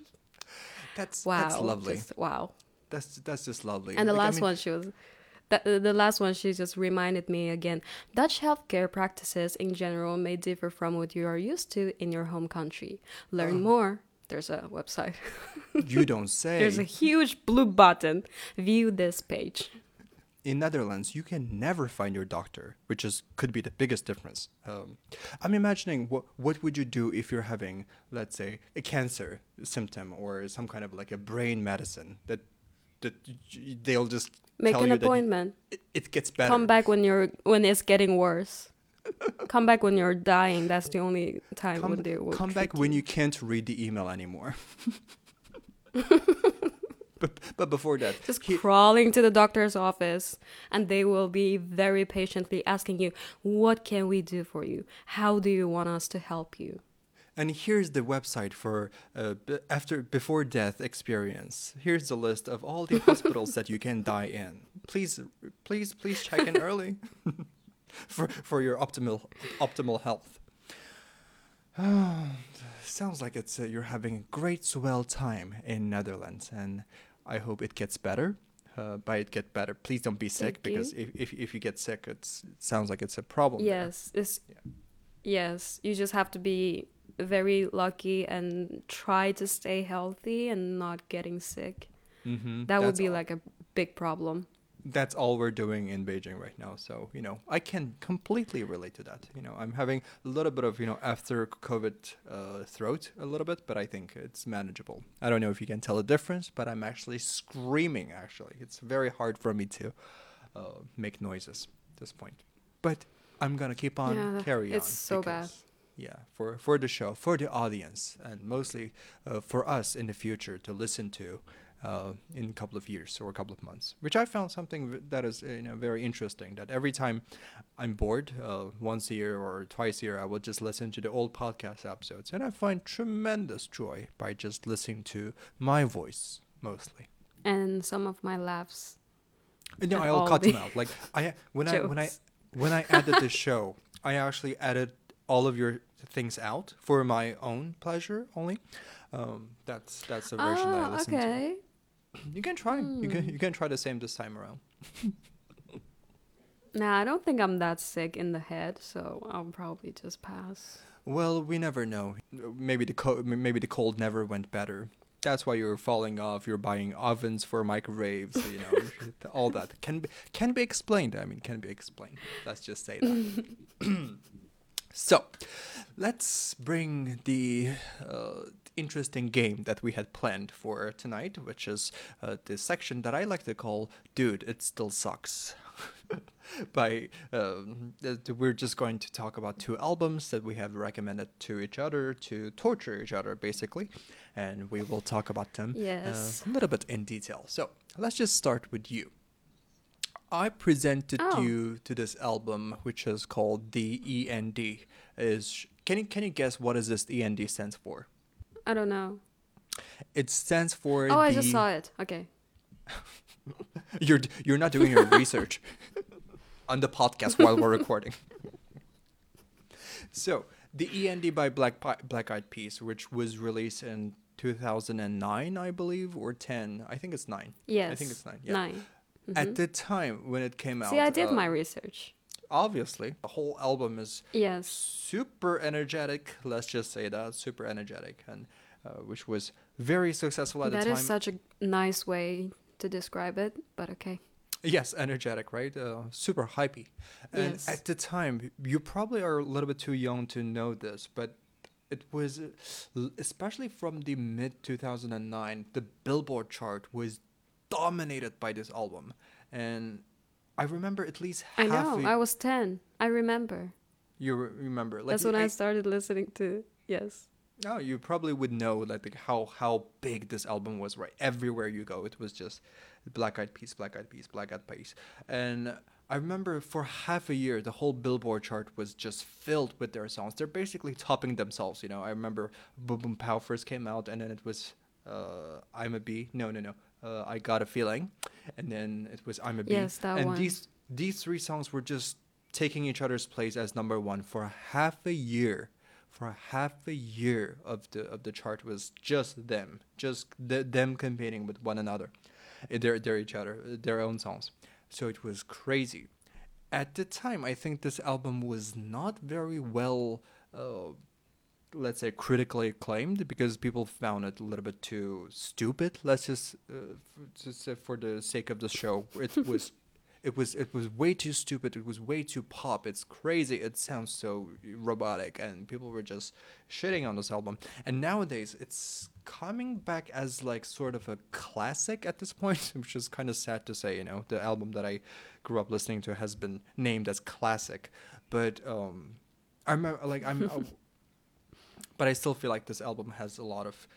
that's Wow. that's lovely just- wow. that's that's just lovely And the Like, I last mean, one she was that the last one she just reminded me again. Dutch healthcare practices in general may differ from what you are used to in your home country. Learn Oh. more there's a website. You don't say. <laughs> There's a huge blue button. View this page. in Netherlands, you can never find your doctor, which is could be the biggest difference. Um, I'm imagining what what would you do if you're having, let's say, a cancer symptom or some kind of like a brain medicine that that they'll just Make an appointment. it, it gets better. Come back when you're when it's getting worse. Come back when you're dying. That's the only time Come, when they will come back treat when you can't read the email anymore. <laughs> but, but before that, just he- crawling to the doctor's office and they will be very patiently asking you what can we do for you how do you want us to help you And here's the website for uh, b- after before death experience. Here's the list of all the hospitals that you can die in. Please, please, please check in <laughs> early <laughs> <laughs> for for your optimal optimal health. <sighs> Sounds like it's uh, you're having a great swell time in Netherlands, and I hope it gets better. Uh, by it get better, please don't be sick Thank because if, if if you get sick, it's, it sounds like it's a problem. yes Yeah. yes you just have to be very lucky and try to stay healthy and not getting sick Mhm, that would be all. like a big problem that's all we're doing in Beijing right now. So, you know, I can completely relate to that. You know, I'm having a little bit of, you know, after COVID uh, throat a little bit, but I think it's manageable. I don't know if you can tell the difference, but I'm actually screaming, actually. It's very hard for me to uh, make noises at this point. But I'm going to keep on Yeah, carry on. it's so bad. Yeah, for, for the show, for the audience, and mostly uh, for us in the future to listen to uh, in a couple of years or a couple of months, which I found something that is you know very interesting. That every time I'm bored, uh, once a year or twice a year, I will just listen to the old podcast episodes, and I find tremendous joy by just listening to my voice mostly. and some of my laughs no, I'll all cut the them out. Like I when I when I <laughs> when I added this show, I actually added all of your things out for my own pleasure only. Um, that's that's the version that I oh listened to. You can try. You can Hmm. you can try the same this time around. <laughs> Nah, I don't think I'm that sick in the head, so I'll probably just pass. Well, we never know. Maybe the co- maybe the cold never went better. That's why you're falling off. You're buying ovens for microwaves. You know, <laughs> all that can be, can be explained. I mean, can be explained. Let's just say that. <laughs> <clears throat> so, let's bring the uh, interesting game that we had planned for tonight, which is uh, the section that I like to call "Dude, it still sucks." <laughs> by um, we're just going to talk about two albums that we have recommended to each other to torture each other basically and we will talk about them Yes. uh, a little bit in detail so let's just start with you i presented Oh. you to this album which is called the end is can you can you guess what is this end stands for I don't know. it stands for Oh, the, I just saw it. Okay. <laughs> You're you're not doing your research <laughs> on the podcast while we're recording. so the END by Black Pi- Black Eyed Peas, which was released in 2009, I believe, or 10. I think it's nine. Yes. I think it's nine. Yeah. 9 At the time when it came out, See, I did uh, my research. Obviously the whole album is Yes. super energetic. Let's just say that super energetic, and uh, which was very successful at That the time. is such a nice way to describe it, but okay. Yes, energetic, right? Uh, super hypey. And Yes. at the time, you probably are a little bit too young to know this, but it was, especially from the mid 2009, the Billboard chart was dominated by this album. And I remember at least I half. know. I was 10. I remember. you re- remember? Like That's when I started listening to. Yes. Oh, you probably would know like how how big this album was. Right, everywhere you go, it was just Black Eyed Peas, Black Eyed Peas, Black Eyed Peas. And I remember for half a year, the whole Billboard chart was just filled with their songs. They're basically topping themselves. You know, I remember Boom Boom Pow first came out, and then it was uh, Imma Be. No, no, no. Uh, I Gotta Feeling, and then it was Imma Be. Yes, that and one. these these three songs were just taking each other's place as number one for half a year for half a year of the of the chart was just them, just th- them competing with one another, Uh, their their each other, uh, their own songs. So it was crazy. At the time, I think this album was not very well. Uh, let's say critically acclaimed because people found it a little bit too stupid. Let's just uh, f- just say for the sake of the show, it <laughs> was. It was it was way too stupid. It was way too pop. It's crazy. It sounds so robotic, and people were just shitting on this album. And nowadays, it's coming back as like sort of a classic at this point, <laughs> which is kind of sad to say. You know, the album that I grew up listening to has been named as classic, but um, I remember like I'm, uh, <laughs> but I still feel like this album has a lot of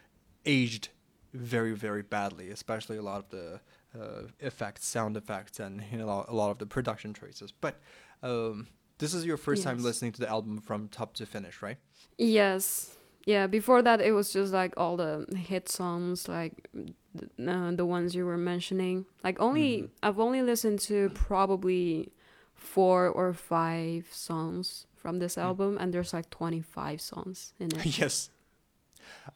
aged very very badly, especially a lot of the uh, effects, sound effects, and you know a lot of the production choices. But um, this is your first time listening to the album from top to finish, right? Yes. Yeah, before that it was just like all the hit songs like th- uh, the ones you were mentioning. Like only Mhm. I've only listened to probably four or five songs from this mm. album and there's like 25 songs in it. <laughs> yes.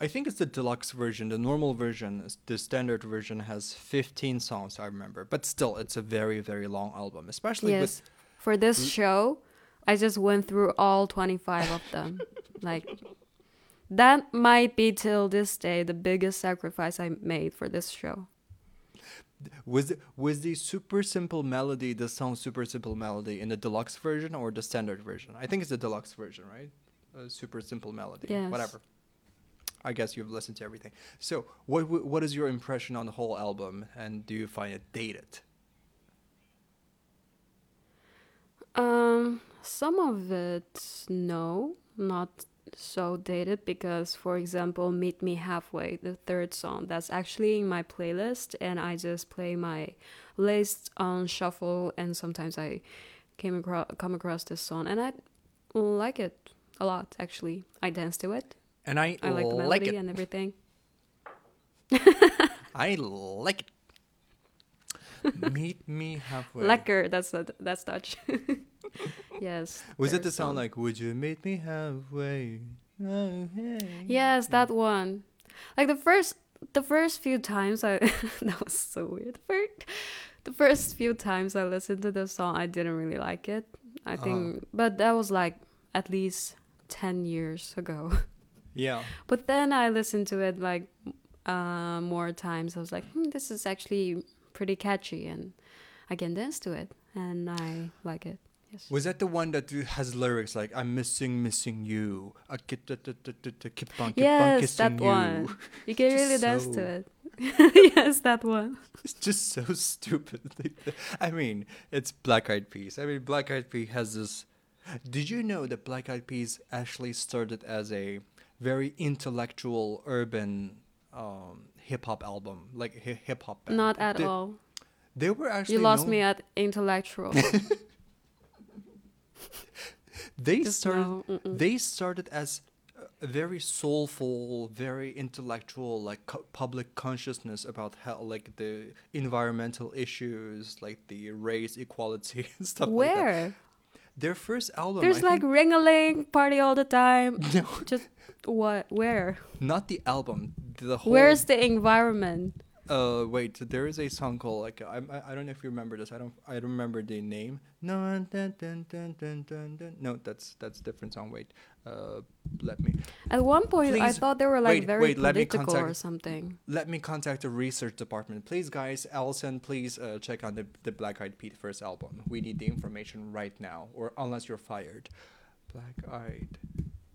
I think it's the deluxe version. The normal version, the standard version, has 15 songs. I remember, but still, it's a very, very long album. Especially yes. For this l- show, I just went through all 25 of them. <laughs> like that might be till this day the biggest sacrifice I made for this show. With was the, was the super simple melody, the song super simple melody, in the deluxe version or the standard version? I think it's the deluxe version, right? Uh, super simple melody, Yes. whatever. I guess you've listened to everything. So, what what is your impression on the whole album, and do you find it dated? Um, some of it, no, not so dated because, for example, "Meet Me Halfway," the third song, that's actually in my playlist, and I just play my list on shuffle, and sometimes I came across come across this song, and I like it a lot. Actually, I dance to it. And I, I like the like melody it. and everything. <laughs> I like it. Meet me halfway. Lekker, that's that's Dutch. <laughs> <laughs> yes. Was it the sound song. like "Would you meet me halfway"? Oh, hey. Yes, that one. Like the first the first few times I <laughs> that was so weird. The first, the first few times I listened to the song I didn't really like it. I Uh-huh. think but that was like at least 10 years ago. <laughs> Yeah. But then I listened to it like uh, more times. I was like, hmm, this is actually pretty catchy and I can dance to it and I like it. Yes. Was that the one that has lyrics like "I'm missing, missing you"? I keep t- t- t- t- keep on, keep on Yes, kissing that you. one. <laughs> You can really dance to it. <laughs> yes, that one. It's just so stupid. <laughs> I mean, it's Black Eyed Peas. I mean, Black Eyed Peas has this. Did you know that Black Eyed Peas actually started as a very intellectual urban um, hip hop album, like hip hop? Not at they, all. They were actually You lost known- me at intellectual. They Just started. no. They started as a very soulful, very intellectual, like co- public consciousness about how, like the environmental issues, like the race equality <laughs> and stuff like that. Where? Their first album. There's I like think, ring-a-ling party all the time. <laughs> no, Just what? Where? not the album. The whole. Where's the environment? Uh, wait. There is a song called like I I, I don't know if you remember this. I don't I don't remember the name. No, dun, dun, dun, dun, dun, dun. no, that's that's different song. Wait. Uh, let me. At one point, I thought they were like wait, very wait, let me political or something. let me contact the research department. Please, guys, Allison, please uh, check on the, the Black Eyed Peas first album. We need the information right now, or unless you're fired. Black Eyed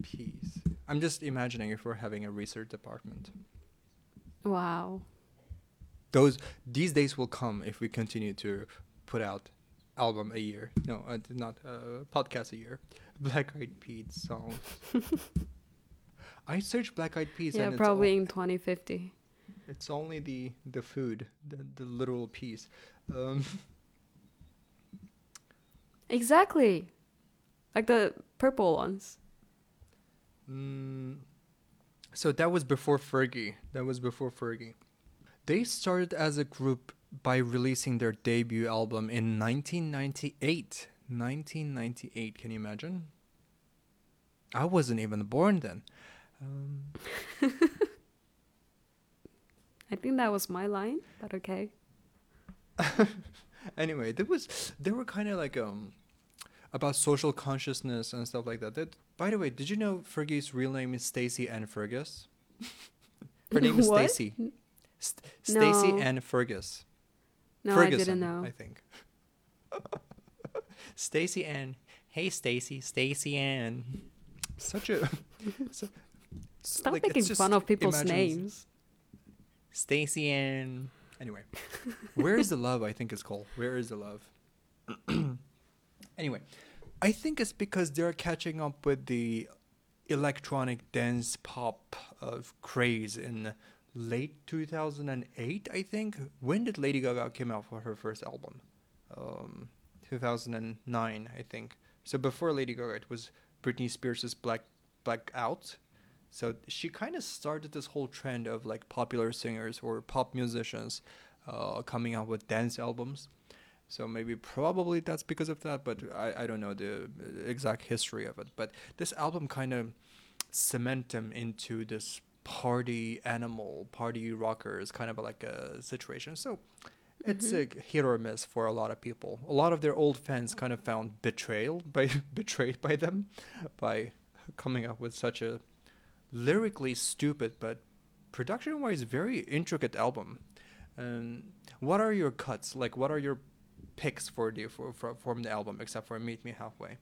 Peas. I'm just imagining if we're having a research department. Wow. Those these days will come if we continue to put out album a year. No, uh, not uh, podcast a year. Black Eyed Peas songs. <laughs> I searched Black Eyed Peas yeah, and probably it's, in 2050. it's only the the food, the the literal piece. Um, Exactly. Like the purple ones. Mm, so that was before Fergie. That was before Fergie. They started as a group by releasing their debut album in 1998. 1998, can you imagine? I wasn't even born then. Um, <laughs> I think that was my line, but okay. <laughs> anyway, there was they were kind of like um about social consciousness and stuff like that. that. By the way, did you know Fergie's real name is Stacy Ann Fergus? Her name is? <laughs> Stacy. St- Stacy No. Ann Fergus. No, I Ferguson, didn't know. I think. <laughs> Stacy Ann. Hey, Stacy. Stacy Ann. Such a. <laughs> so- Stop like, making fun of people's imagines- names. Stacy Ann. Anyway, <laughs> where is the love? I think it's called. Where is the love? <clears throat> anyway, I think it's because they're catching up with the electronic dance pop of craze in late 2008. I think. When did Lady Gaga came out for her first album? Um, 2009, I think. So before Lady Gaga, it was Britney Spears' Black Black Out. So she kind of started this whole trend of like popular singers or pop musicians uh, coming out with dance albums. So maybe probably that's because of that, but I, I don't know the exact history of it. But this album kind of cement them into this party animal, party rockers kind of like a situation. So it's mm-hmm. a hit or miss for a lot of people. A lot of their old fans kind of found betrayal <laughs> by betrayed by them by coming up with such a lyrically stupid but production wise very intricate album. And what are your cuts? Like what are your picks for the for, for from the album except for Meet Me Halfway?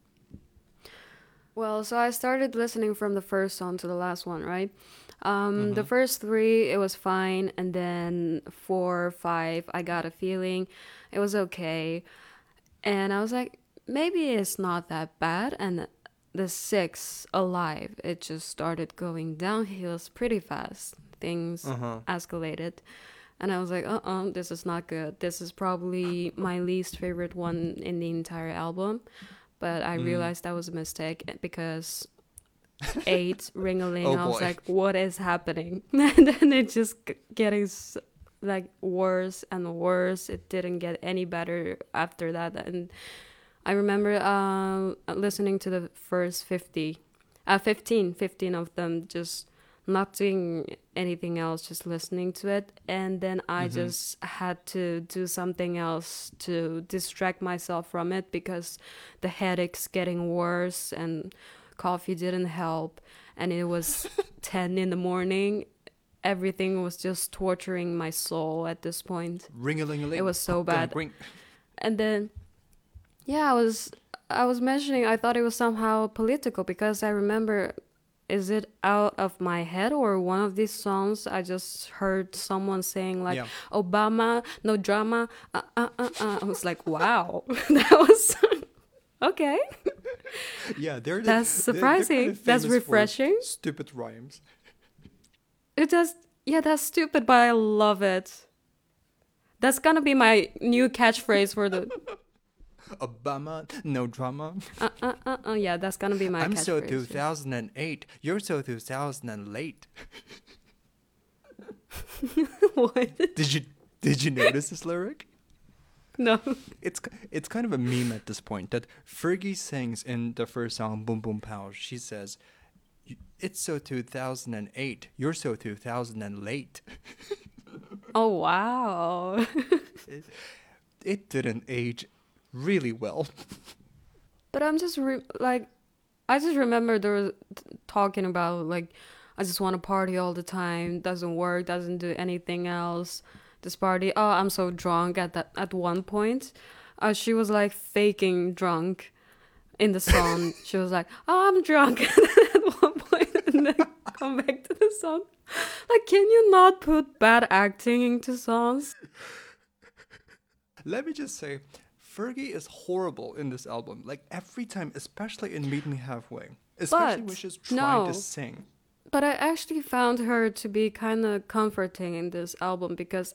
Well, so I started listening from the first song to the last one, right? Um, The Mhm. first three, it was fine, and then four, five, I Gotta Feeling it was okay, and I was like, maybe it's not that bad. And the six, alive, it just started going downhill pretty fast. Things Uh-huh. escalated. And I was like, uh uh this is not good. This is probably my least favorite one in the entire album. But I Mm. realized that was a mistake because <laughs> eight ringling. Oh, I was boy. like, what is happening? <laughs> and then it just getting like worse and worse. It didn't get any better after that. And I remember uh, listening to the first 50, uh, 15, 15 of them just not doing anything else, just listening to it. And then I Mhm. just had to do something else to distract myself from it because the headache's getting worse and coffee didn't help. And it was <laughs> 10 in the morning. Everything was just torturing my soul at this point. Ring a ling a ling. It was so bad. Ring. And then, yeah, I was I was mentioning I thought it was somehow political because I remember, is it out of my head or one of these songs I just heard someone saying like yeah. Obama, no drama. Uh, uh, uh, uh. I was like, wow, <laughs> that was <laughs> okay. Yeah, they're the- That's they're- kinda surprising. That's refreshing. Stupid rhymes. It does. Yeah, that's stupid, but I love it. That's gonna be my new catchphrase for the. <laughs> Obama, no drama. Uh, uh, uh, uh. Yeah, that's gonna be my I'm so 2008. You're so 2000 late. <laughs> what? Did you did you notice this lyric? No. It's it's kind of a meme at this point that Fergie sings in the first song Boom Boom Pow. She says, "It's so 2008. You're so 2000 late." Oh wow. <laughs> It, it didn't age really well. <laughs> But I'm just re- like, I just remember there was t- talking about like, I just want to party all the time. Doesn't work. Doesn't do anything else. This party. Oh, I'm so drunk at that. At one point, uh, she was like faking drunk in the song. <laughs> she was like, "Oh, I'm drunk." <laughs> at one point, and then come back to the song. Like, can you not put bad acting into songs? Let me just say, Fergie is horrible in this album. Like every time, especially in Meet Me Halfway, especially when But, she's trying no. to sing. But I actually found her to be kind of comforting in this album because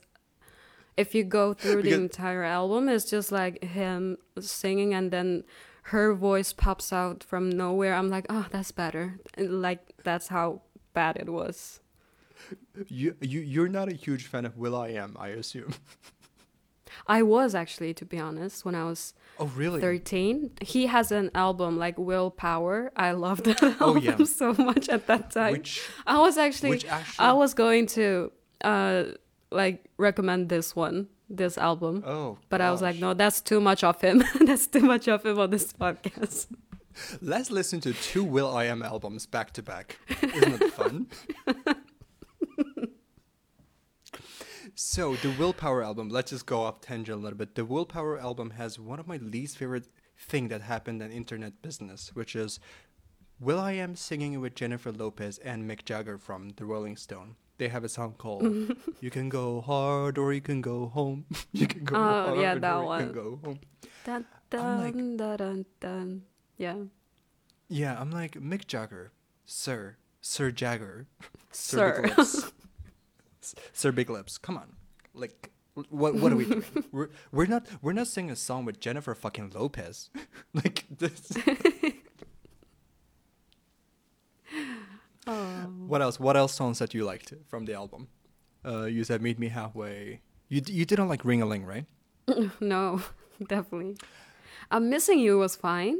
if you go through the entire album, it's just like him singing and then her voice pops out from nowhere. I'm like, oh, that's better. And, Like that's how bad it was. You you you're not a huge fan of Will I Am, I assume. <laughs> I was actually, to be honest, when I was Oh really? 13. He has an album like Willpower. I loved that Oh, album yeah. <laughs> so much at that time. Which I was actually actually I was going to uh like recommend this one this album. Oh, But I was like, no, that's too much of him. <laughs> that's too much of him on this podcast. Let's listen to two Will I Am albums back to back. Isn't it fun? <laughs> so the Willpower album. Let's just go off tangent a little bit. The Willpower album has one of my least favorite thing that happened in internet business, which is Will I Am singing with Jennifer Lopez and Mick Jagger from The Rolling Stone. They have a song called <laughs> "You Can Go Hard or You Can Go Home." <laughs> you can go Oh, hard yeah, or that you one. can go home. Dun, I'm like- dun, dun, dun, dun. Yeah. Yeah, I'm like Mick Jagger, Sir, Sir Jagger, Sir. Big <laughs> Lips. Sir Big Lips. Come on, like, what what are we doing? <laughs> we're we're not we're not singing a song with Jennifer fucking Lopez, <laughs> like this. <laughs> oh. what else? What else songs that you liked from the album? Uh, you said "Meet Me Halfway." You d- you didn't like "Ring a Ling," right? no, definitely. I'm missing you was fine.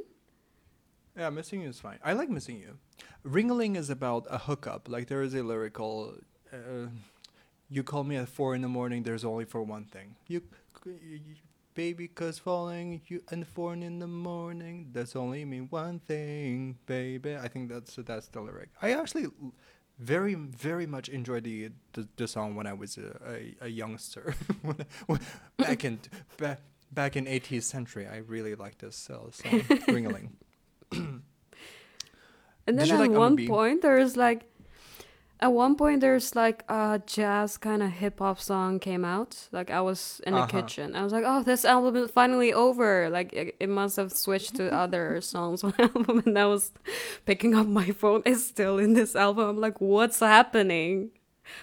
Yeah, missing you is fine. I like missing you. Ringling is about a hookup. Like there is a lyrical. Uh, you call me at four in the morning. There's only for one thing. You, you baby, cause falling you and four in the morning. That's only mean one thing, baby. I think that's that's the lyric. I actually very very much enjoyed the the, the song when I was a a, a youngster. <laughs> when, when, back in back back in 18th century, I really liked this uh, song, Ringling. <coughs> And then at like one point there's like at one point there's like a jazz kind of hip hop song came out. Like I was in the Uh-huh. kitchen. I was like, "Oh, this album is finally over." Like it, it must have switched to <laughs> other songs on the album and I was picking up my phone. It's still in this album. I'm like, "What's happening?"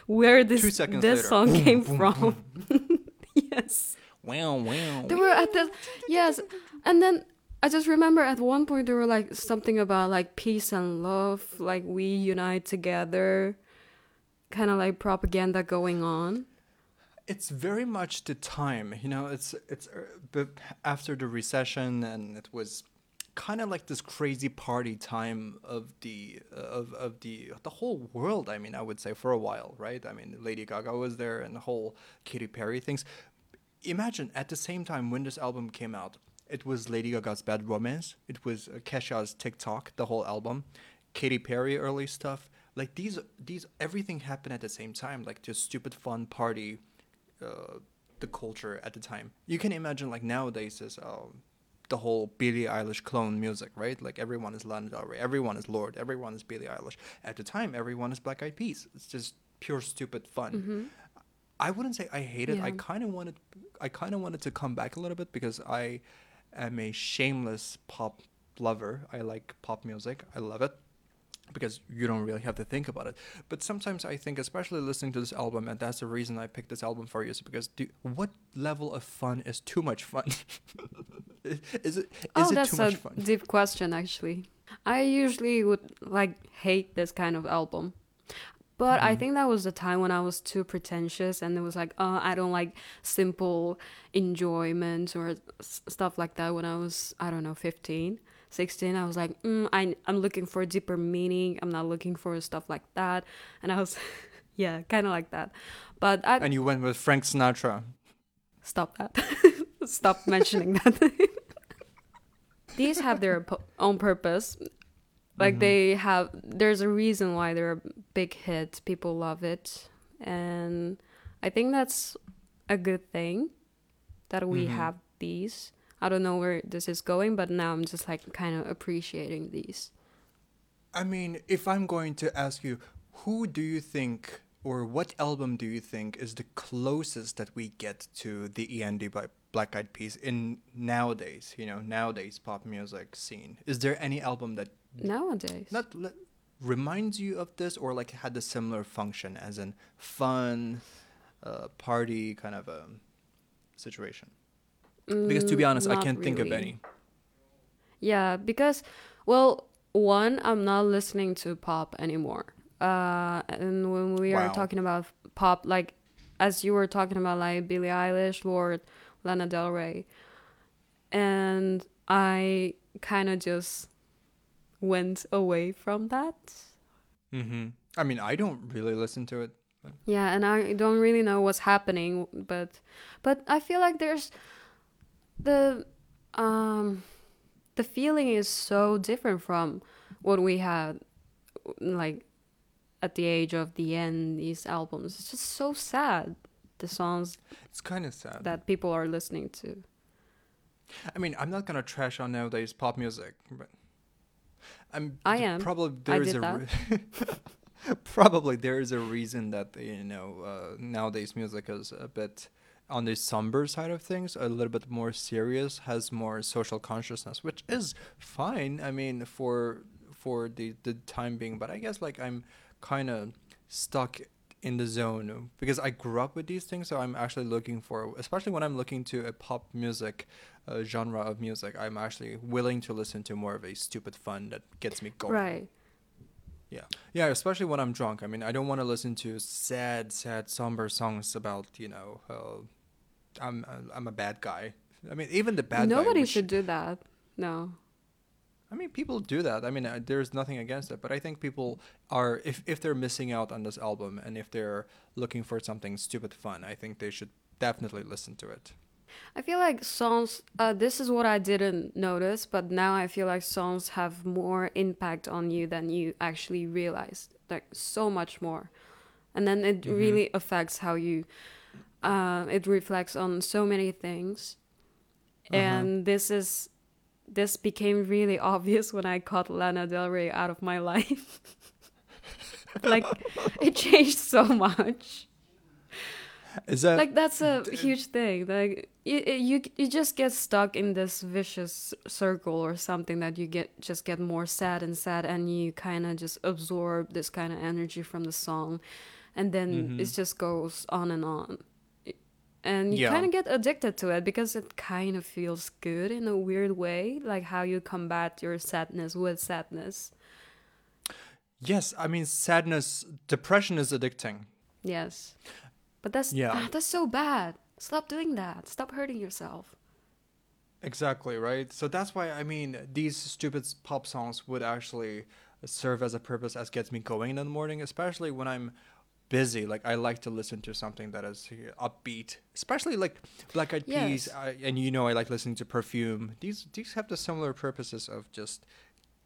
Where this this later, song boom, came boom, from? <laughs> yes. Wow, wow. They were at the yes, and then I just remember at one point they were like something about like peace and love, like we unite together, kind of like propaganda going on. It's very much the time, you know. It's it's but after the recession, and it was kind of like this crazy party time of the uh, of of the the whole world. I mean, I would say for a while, right? I mean, Lady Gaga was there, and the whole Katy Perry things. Imagine at the same time when this album came out, it was Lady Gaga's Bad Romance. It was uh, Kesha's TikTok, the whole album, Katy Perry early stuff. Like these, these everything happened at the same time. Like just stupid fun party, uh, the culture at the time. You can imagine like nowadays is um, the whole Billie Eilish clone music, right? Like everyone is Lana Del Rey, everyone is Lorde, everyone is Billie Eilish. At the time, everyone is Black Eyed Peas. It's just pure stupid fun. I wouldn't say I hate it. I kind of wanted, I kind of wanted to come back a little bit because I am a shameless pop lover. I like pop music. I love it because you don't really have to think about it. But sometimes I think, especially listening to this album, and that's the reason I picked this album for you, is because do, what level of fun is too much fun? <laughs> is it is oh, it that's too a much fun? deep question actually. I usually would like hate this kind of album. But I Mhm. think that was the time when I was too pretentious and it was like, oh, I don't like simple enjoyment or s- stuff like that when I was, I don't know, 15, 16. I was like, mm, I, I'm looking for a deeper meaning. I'm not looking for stuff like that. And I was, <laughs> yeah, kind of like that. But I, And you went with Frank Sinatra. stop that. <laughs> stop mentioning that. <laughs> These have their own purpose. Like Mhm. they have, there's a reason why they're a big hit. People love it, and I think that's a good thing that we Mhm. have these. I don't know where this is going, but now I'm just like kind of appreciating these. I mean, if I'm going to ask you, who do you think, or what album do you think is the closest that we get to the END by Black Eyed Peas in nowadays, you know, nowadays pop music scene? Is there any album that Nowadays, not le- reminds you of this, or like had a similar function, as in fun, uh, party kind of a situation? Because to be Mm, honest, I can't think of any. Yeah, because well, one, I'm not listening to pop anymore. Uh, and when we are talking about pop, like as you were talking about, like Billie Eilish, Lorde, Lana Del Rey, and I kind of just went away from that. Mm-hmm. I mean, I don't really listen to it. Yeah, and I don't really know what's happening, but but I feel like there's the um the feeling is so different from what we had like at the age of the end these albums. It's just so sad the songs It's kind of sad. that people are listening to. I mean, I'm not gonna trash on nowadays pop music, but I'm. I am. Probably I there's did a. Re- <laughs> probably there is a reason that you know uh, nowadays music is a bit on the somber side of things, a little bit more serious, has more social consciousness, which is fine. I mean, for for the the time being, but I guess like I'm kind of stuck in the zone because I grew up with these things, so I'm actually looking for, especially when I'm looking to a pop music uh, genre of music, I'm actually willing to listen to more of a stupid fun that gets me going. Right. Yeah, yeah, especially when I'm drunk. I mean, I don't want to listen to sad, sad, somber songs about you know, uh, I'm I'm a bad guy. I mean, even the bad guy. Nobody which- should do that. No. I mean, people do that. I mean, uh, there's nothing against it, but I think people are if if they're missing out on this album and if they're looking for something stupid fun, I think they should definitely listen to it. I feel like songs. Uh, this is what I didn't notice, but now I feel like songs have more impact on you than you actually realized. Like so much more, and then it Mhm. really affects how you. Uh, it reflects on so many things, Uh-huh. and this is. This became really <laughs> obvious when I cut Lana Del Rey out of my life. <laughs> like, it changed so much Is that like that's a huge thing like you, you you just get stuck in this vicious circle or something that you get just get more sad and sad and you kind of just absorb this kind of energy from the song and then Mhm. it just goes on and on and you Yeah. kind of get addicted to it because it kind of feels good in a weird way like how you combat your sadness with sadness yes? I mean, sadness, depression is addicting. yes but that's Yeah. ah, that's so bad stop doing that stop hurting yourself Exactly, right? So that's why I mean these stupid pop songs would actually serve as a purpose as gets me going in the morning, especially when I'm busy. Like I like to listen to something that is uh, upbeat, especially like Black Eyed Peas, Yes. I, and you know I like listening to Perfume. These these have the similar purposes of just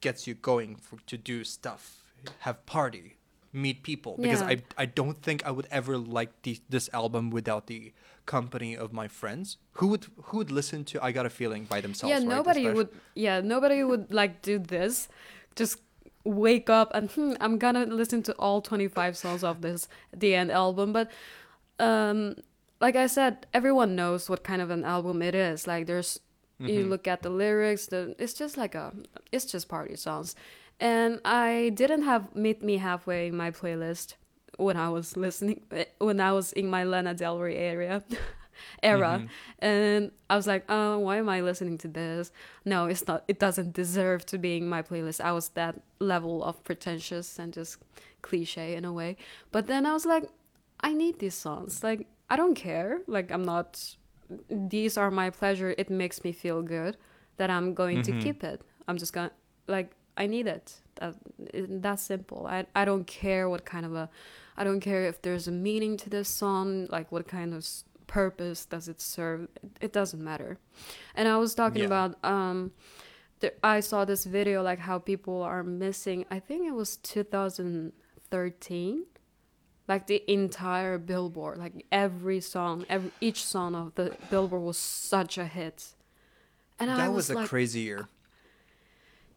gets you going for, to do stuff, have party, meet people. Because Yeah. I I don't think I would ever like the, this album without the company of my friends. Who would who would listen to I Gotta Feeling by themselves? yeah right? nobody Especially- would yeah nobody would like do this just wake up and hmm, i'm gonna listen to all 25 songs of this the end album but um like i said everyone knows what kind of an album it is. Like there's you Mhm. look at the lyrics the it's just like a it's just party songs. And i didn't have meet me halfway in my playlist when i was listening when i was in my lana del rey area <laughs> era Mhm. and I was like, oh, why am I listening to this? No, it's not. It doesn't deserve to be in my playlist. I was that level of pretentious and just cliche in a way. But then I was like, I need these songs. Like, I don't care. Like, I'm not. These are my pleasure. It makes me feel good. That I'm going Mhm. to keep it. I'm just gonna like. I need it. That, that's simple. I I don't care what kind of a. I don't care if there's a meaning to this song. Like, what kind of purpose does it serve? It doesn't matter. And I was talking Yeah. about um, the, I saw this video like how people are missing. I think it was 2013, like the entire Billboard, like every song, every each song of the Billboard was such a hit. And I that was, was, a like, crazy year.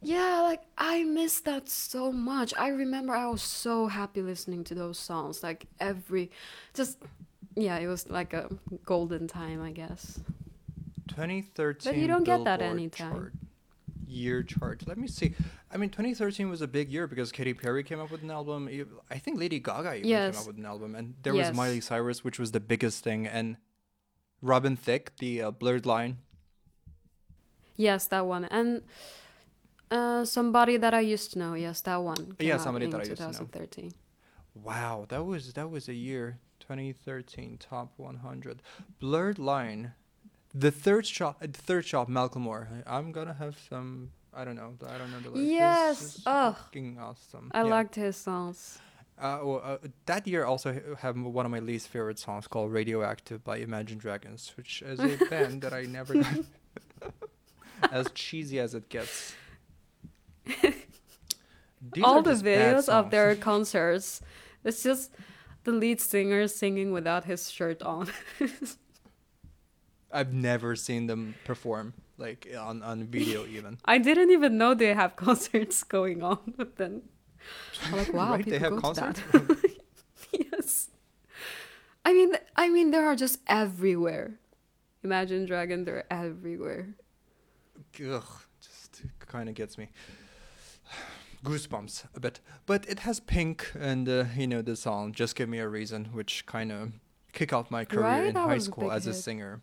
yeah, like I miss that so much. I remember I was so happy listening to those songs. Like every, just yeah, it was like a golden time, I guess. 2013. But you don't get that Billboard anytime. Chart, year chart. Let me see. I mean, 2013 was a big year because Katy Perry came up with an album. I think Lady Gaga even came up with an album, and there Yes. was Miley Cyrus, which was the biggest thing, and Robin Thicke, the uh, Blurred Line. Yes, that one, and uh, somebody that I used to know. Yes, that one. Yeah, somebody that I used to know. 2013. Wow, that was that was a year. 2013 top 100. Blurred Line. The third the Thrift Shop, Macklemore. I'm gonna have some. I don't know. I don't know the lyrics. Yes, oh ugh. fucking awesome. I Yeah. liked his songs. Uh, well, uh, that year also have one of my least favorite songs called "Radioactive" by Imagine Dragons, which is a <laughs> band that I never <laughs> as cheesy as it gets. <laughs> All the videos of their concerts, it's just the lead singer singing without his shirt on. <laughs> I've never seen them perform like on on video even. I didn't even know they have <laughs> concerts going on, but then I'm like, wow? <laughs> They have go to concerts. that. yes. I mean, I mean, they are just everywhere. Imagine Dragon, they're everywhere. Ugh, just kind of gets me goosebumps a bit. But it has Pink and uh, you know the song "Just Give Me a Reason," which kind of kick off my career Right? in That high a school big as a singer.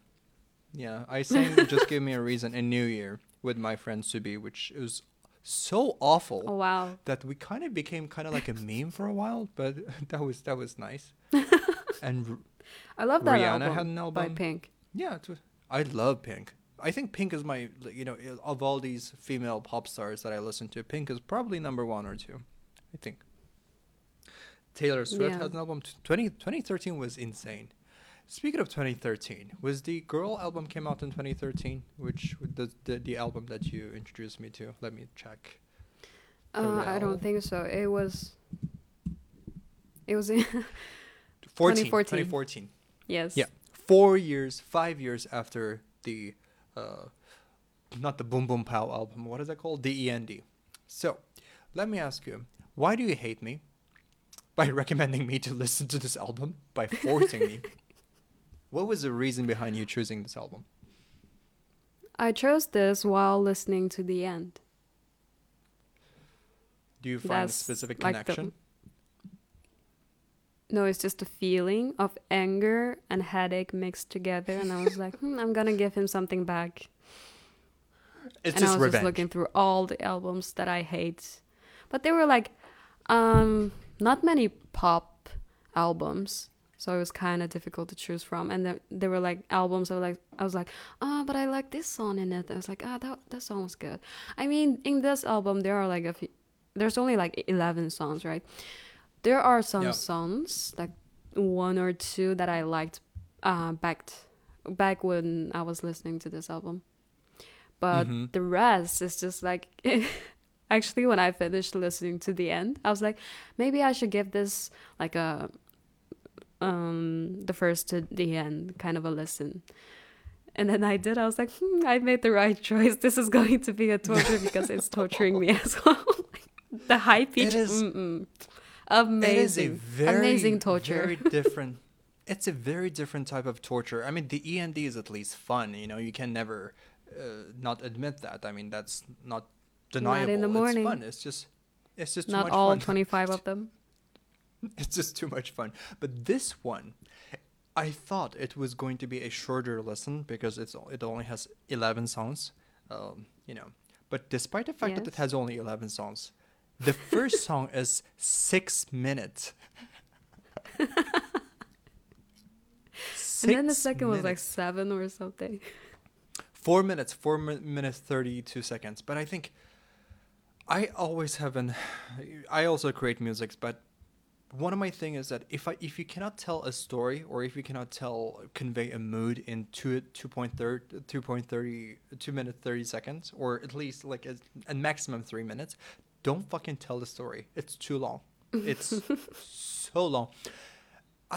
Yeah, I <laughs> sang "Just Give Me a Reason" in New Year with my friend Subi, which was so awful Oh wow. that we kind of became kind of like a meme for a while. But <laughs> that was that was nice. <laughs> and r- I love that Rihanna album, had an album by. Pink. yeah, it was, I love Pink. I think Pink is my, you know, of all these female pop stars that I listen to, Pink is probably number one or two. I think. Taylor Swift Yeah. has an album. t- 20, 2013 was insane. Speaking of 2013, was the Girl album came out in 2013, which the the, the album that you introduced me to. Let me check. Uh, I don't think so. It was. It was in 14, <laughs> 2014. 2014. yes. Yeah. Four years, five years after the, uh, not the Boom Boom Pow album. What is that called? The END. So, let me ask you, why do you hate me? <laughs> By recommending me to listen to this album, by forcing me. <laughs> What was the reason behind you choosing this album? I chose this while listening to the end. Do you find That's a specific like the- connection? No, it's just a feeling of anger and headache mixed together, and I was like, hmm, I'm gonna give him something back. it's and I was revenge. just looking through all the albums that I hate, but they were like, um, not many pop albums, so it was kind of difficult to choose from. And there, there were like albums. I was like, I was like, ah, but I like this song in it. I was like, ah, that that song was good. I mean, in this album, there are like a few. There's only like eleven songs, right? There are some Yeah. songs, like one or two that I liked uh, back back when I was listening to this album. But Mhm. the rest is just like <laughs> actually when I finished listening to the end, I was like, maybe I should give this like a um the first to the end kind of a listen. And then I did. I was like, hmm, I made the right <laughs> choice. This is going to be a torture because it's torturing me <laughs> as well. the high pitch, is- mm-mm. Amazing, It is a very, amazing torture. very different. <laughs> It's a very different type of torture. I mean, the END is at least fun. You know, you can never uh, not admit that. I mean, that's not deniable. Not in the morning. It's fun. It's just, it's just too Not all fun. 25 of them. <laughs> it's just too much fun. But this one, I thought it was going to be a shorter lesson because it's it only has eleven songs. Um, you know, but despite the fact that it has only eleven songs, the first song is six minutes. and then the Six second was like seven or something. four minutes, four mi- minutes thirty-two seconds. But I think I always have an. I also create music, but one of my thing is that if I if you cannot tell a story or if you cannot tell convey a mood in two two point thirty two point thirty two minutes thirty seconds or at least like a, a maximum three minutes, don't fucking tell the story. It's too long. <laughs> It's so long.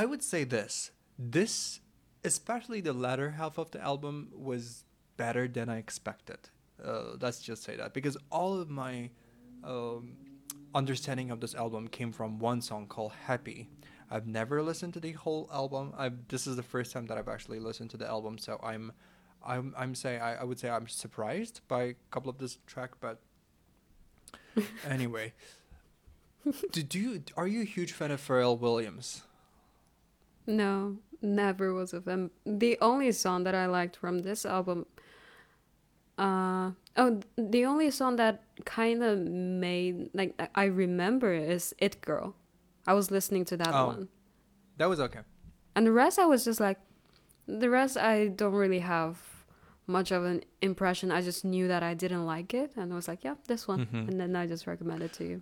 I would say this. This, especially the latter half of the album, was better than I expected. Uh, let's just say that because all of my um, understanding of this album came from one song called "Happy." I've never listened to the whole album. I've, this is the first time that I've actually listened to the album, so I'm, I'm, I'm saying I, I would say I'm surprised by a couple of this track, but <laughs> anyway. Did you are you a huge fan of Pharrell Williams? No, never was of them. The only song that I liked from this album, uh, oh, the only song that kind of made like I remember is "It Girl." I was listening to that Oh. one, That was okay. and the rest I was just like, the rest I don't really have much of an impression. I just knew that I didn't like it, and I was like, yeah, this one, Mhm. and then I just recommended to you.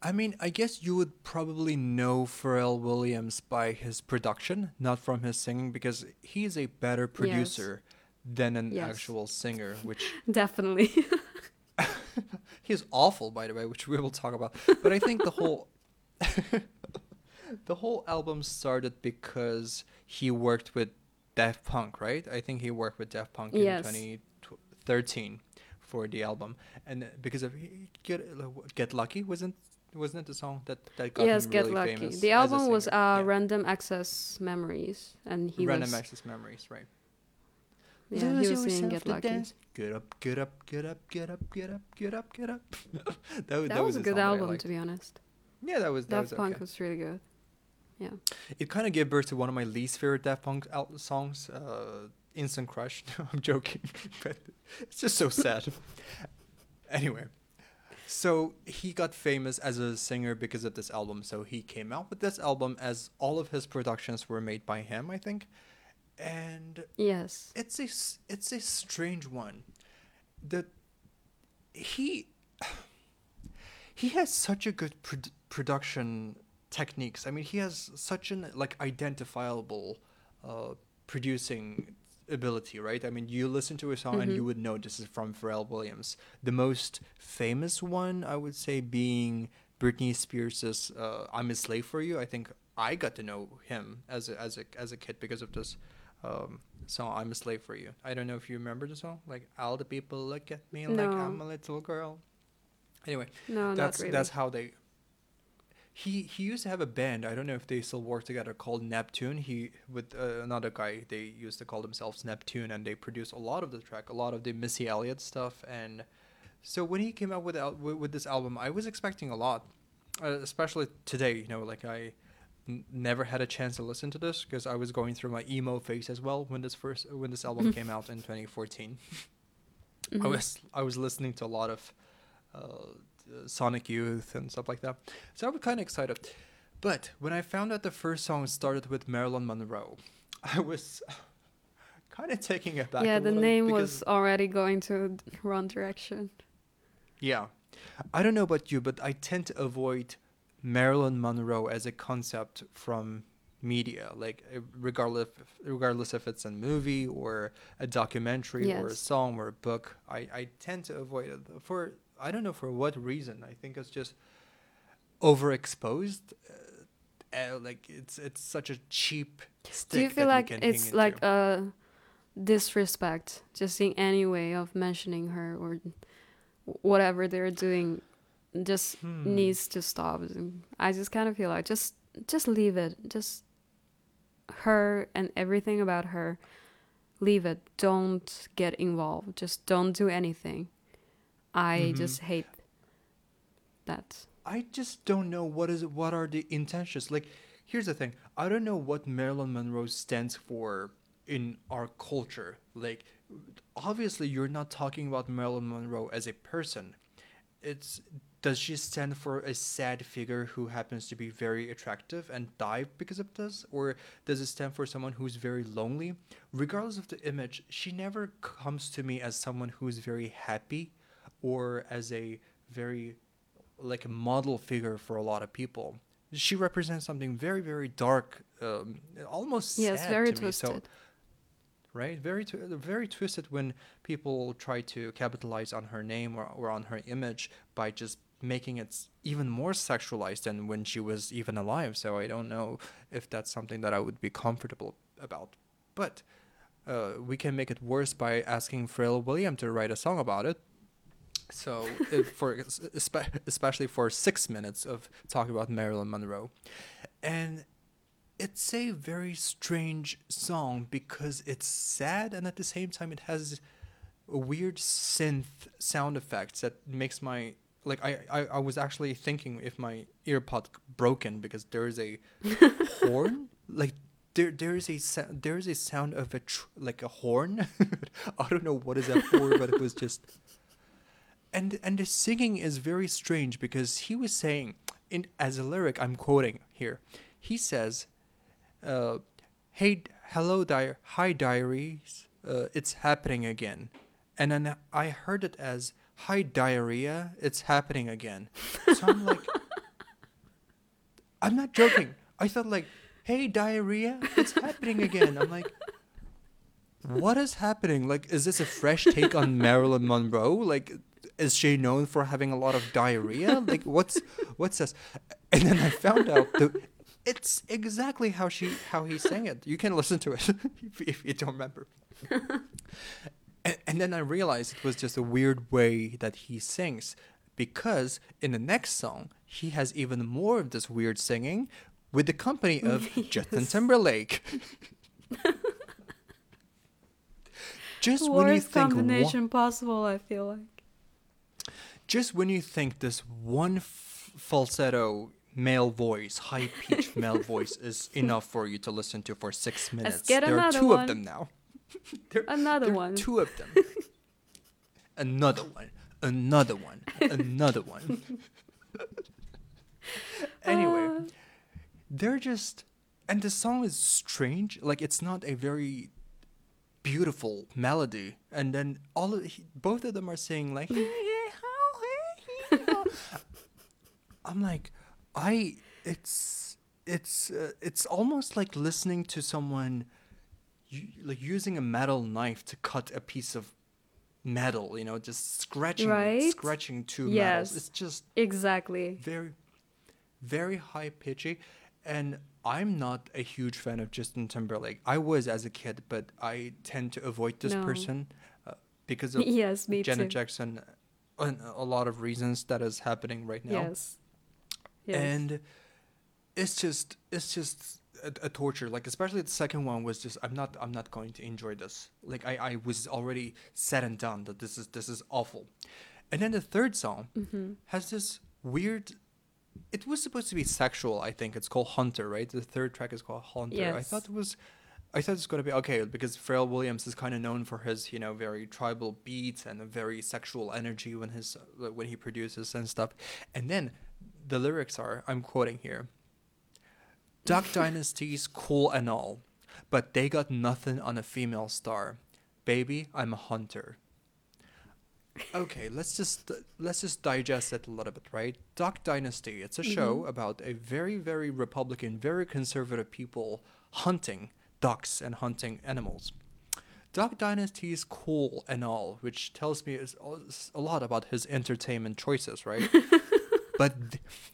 I mean, I guess you would probably know Pharrell Williams by his production, not from his singing, because he's a better producer than an Yes. actual singer, which <laughs> Definitely. <laughs> he's awful, by the way, which we will talk about. But I think the whole <laughs> the whole album started because he worked with Daft Punk, right? I think he worked with Daft Punk in 2013 for the album, and because of Get Get Lucky wasn't wasn't it the song that that got yes, him Get really Lucky. famous The album was uh, Yeah. Random Access Memories, and he Random was Access Memories, right? yeah, he was singing Get Lucky. Get up, get up, get up, get up, get up, get up, get up. <laughs> that, was- That, was a good song that I album, to be honest. Yeah, that was that Daft was Punk okay. was really good. Yeah. It kind of gave birth to one of my least favorite Daft Punk al- songs, uh, "Instant Crush." <laughs> No, I'm joking, <laughs> but it's just so sad. anyway, so he got famous as a singer because of this album. So he came out with this album as all of his productions were made by him, I think, and Yes. it's a it's a strange one. That he <sighs> he has such a good prod- production techniques. I mean, he has such an like identifiable uh, producing ability, right? I mean, you listen to a song and you Mhm. would know this is from Pharrell Williams. The most famous one, I would say, being Britney Spears's uh, "I'm a Slave for You." I think I got to know him as a as a as a kid because of this um, song "I'm a Slave for You." I don't know if you remember the song, like "All the people look at me like I'm a little girl." Anyway, No, that's really. that's how they. He he used to have a band. I don't know if they still work together called Neptune. He with uh, another guy. They used to call themselves Neptune, and they produce a lot of the track, a lot of the Missy Elliott stuff. And so when he came out with al- with, with this album, I was expecting a lot, uh, especially today. You know, like I n- never had a chance to listen to this because I was going through my emo phase as well when this first when this album <laughs> came out in 2014. I Mhm. was I was listening to a lot of uh, Sonic Youth and stuff like that, so I was kind of excited. But when I found out the first song started with Marilyn Monroe, <laughs> I was <laughs> kind of taking it back. yeah, the name was already going to wrong direction. Yeah, I don't know about you, but I tend to avoid Marilyn Monroe as a concept from media, like uh, regardless regardless if it's a movie or a documentary or a song or a book. I I tend to avoid it for I don't know for what reason. I think it's just overexposed. Uh, uh, like it's it's such a cheap stick. Do you feel like can it's like a disrespect just in any way of mentioning her or whatever they're doing just Hmm. needs to stop. I just kind of feel like just just leave it. Just her and everything about her. Leave it. Don't get involved. Just don't do anything. I Mhm. just hate that. I just don't know what is what are the intentions. Like, here's the thing: I don't know what Marilyn Monroe stands for in our culture. Like, obviously, you're not talking about Marilyn Monroe as a person. It's does she stand for a sad figure who happens to be very attractive and die because of this, or does it stand for someone who's very lonely? Regardless of the image, she never comes to me as someone who's very happy, or as a very like a model figure for a lot of people. She represents something very, very dark, um, almost Yes, sad very to me. So, twisted. right, very, tw- very twisted when people try to capitalize on her name or, or on her image by just making it even more sexualized than when she was even alive. So I don't know if that's something that I would be comfortable about. But uh, we can make it worse by asking Pharrell William to write a song about it. So, for especially for six minutes of talking about Marilyn Monroe, and it's a very strange song because it's sad and at the same time it has a weird synth sound effects that makes my like I, I, I was actually thinking if my earpod broken because there is a <laughs> horn? Like there there is a there is a sound of a tr- like a horn? <laughs> I don't know what is that for but it was just and and the singing is very strange because he was saying in as a lyric I'm quoting here he says uh, hey hello di- hi diaries uh, it's happening again and then I heard it as hi diarrhea it's happening again so I'm like <laughs> I'm not joking. I thought like, hey, diarrhea, it's happening again. I'm like, what is happening? Like, is this a fresh take on Marilyn Monroe? Like, is she known for having a lot of diarrhea? Like, what's what's this? And then I found out that it's exactly how she how he sang it. You can listen to it <laughs> if, if you don't remember. and, and then I realized it was just a weird way that he sings because in the next song he has even more of this weird singing with the company <laughs> of Justin Timberlake. <laughs> just when you Worst think combination possible, I feel like. Just when you think this one f- falsetto male voice, high pitched <laughs> male voice is enough for you to listen to for six minutes. get there are two one. of them now. <laughs> there, Another there are one. Two of them. <laughs> another one. Another one. Another one. anyway, Uh, they're just and the song is strange like it's not a very beautiful melody and then all of he, both of them are saying like <laughs> i'm like i it's it's uh, it's almost like listening to someone u- like using a metal knife to cut a piece of metal you know just scratching Right? scratching two Yes. metals it's just exactly. very very high pitchy and i'm not a huge fan of justin timberlake i was as a kid but i tend to avoid this No. person uh, because <laughs> of Yes, me janet too. jackson and a lot of reasons that is happening right now. Yes. Yes. and it's just it's just a, a torture. Like especially the second one was just i'm not i'm not going to enjoy this. Like i i was already said and done that this is this is awful. And then the third song Mm-hmm. has this weird it was supposed to be sexual i think. It's called hunter right? The third track is called hunter. I thought it was i thought it's going to be okay because pharrell williams is kind of known for his you know very tribal beats and a very sexual energy when his uh, when he produces and stuff. And then the lyrics are i'm quoting here duck <laughs> dynasty's cool and all but they got nothing on a female star. Baby i'm a hunter. Okay let's just let's just digest it a little bit right? Duck dynasty it's a show about a very very republican very conservative people hunting ducks and hunting animals. Duck dynasty is cool and all which tells me is a lot about his entertainment choices right? <laughs> But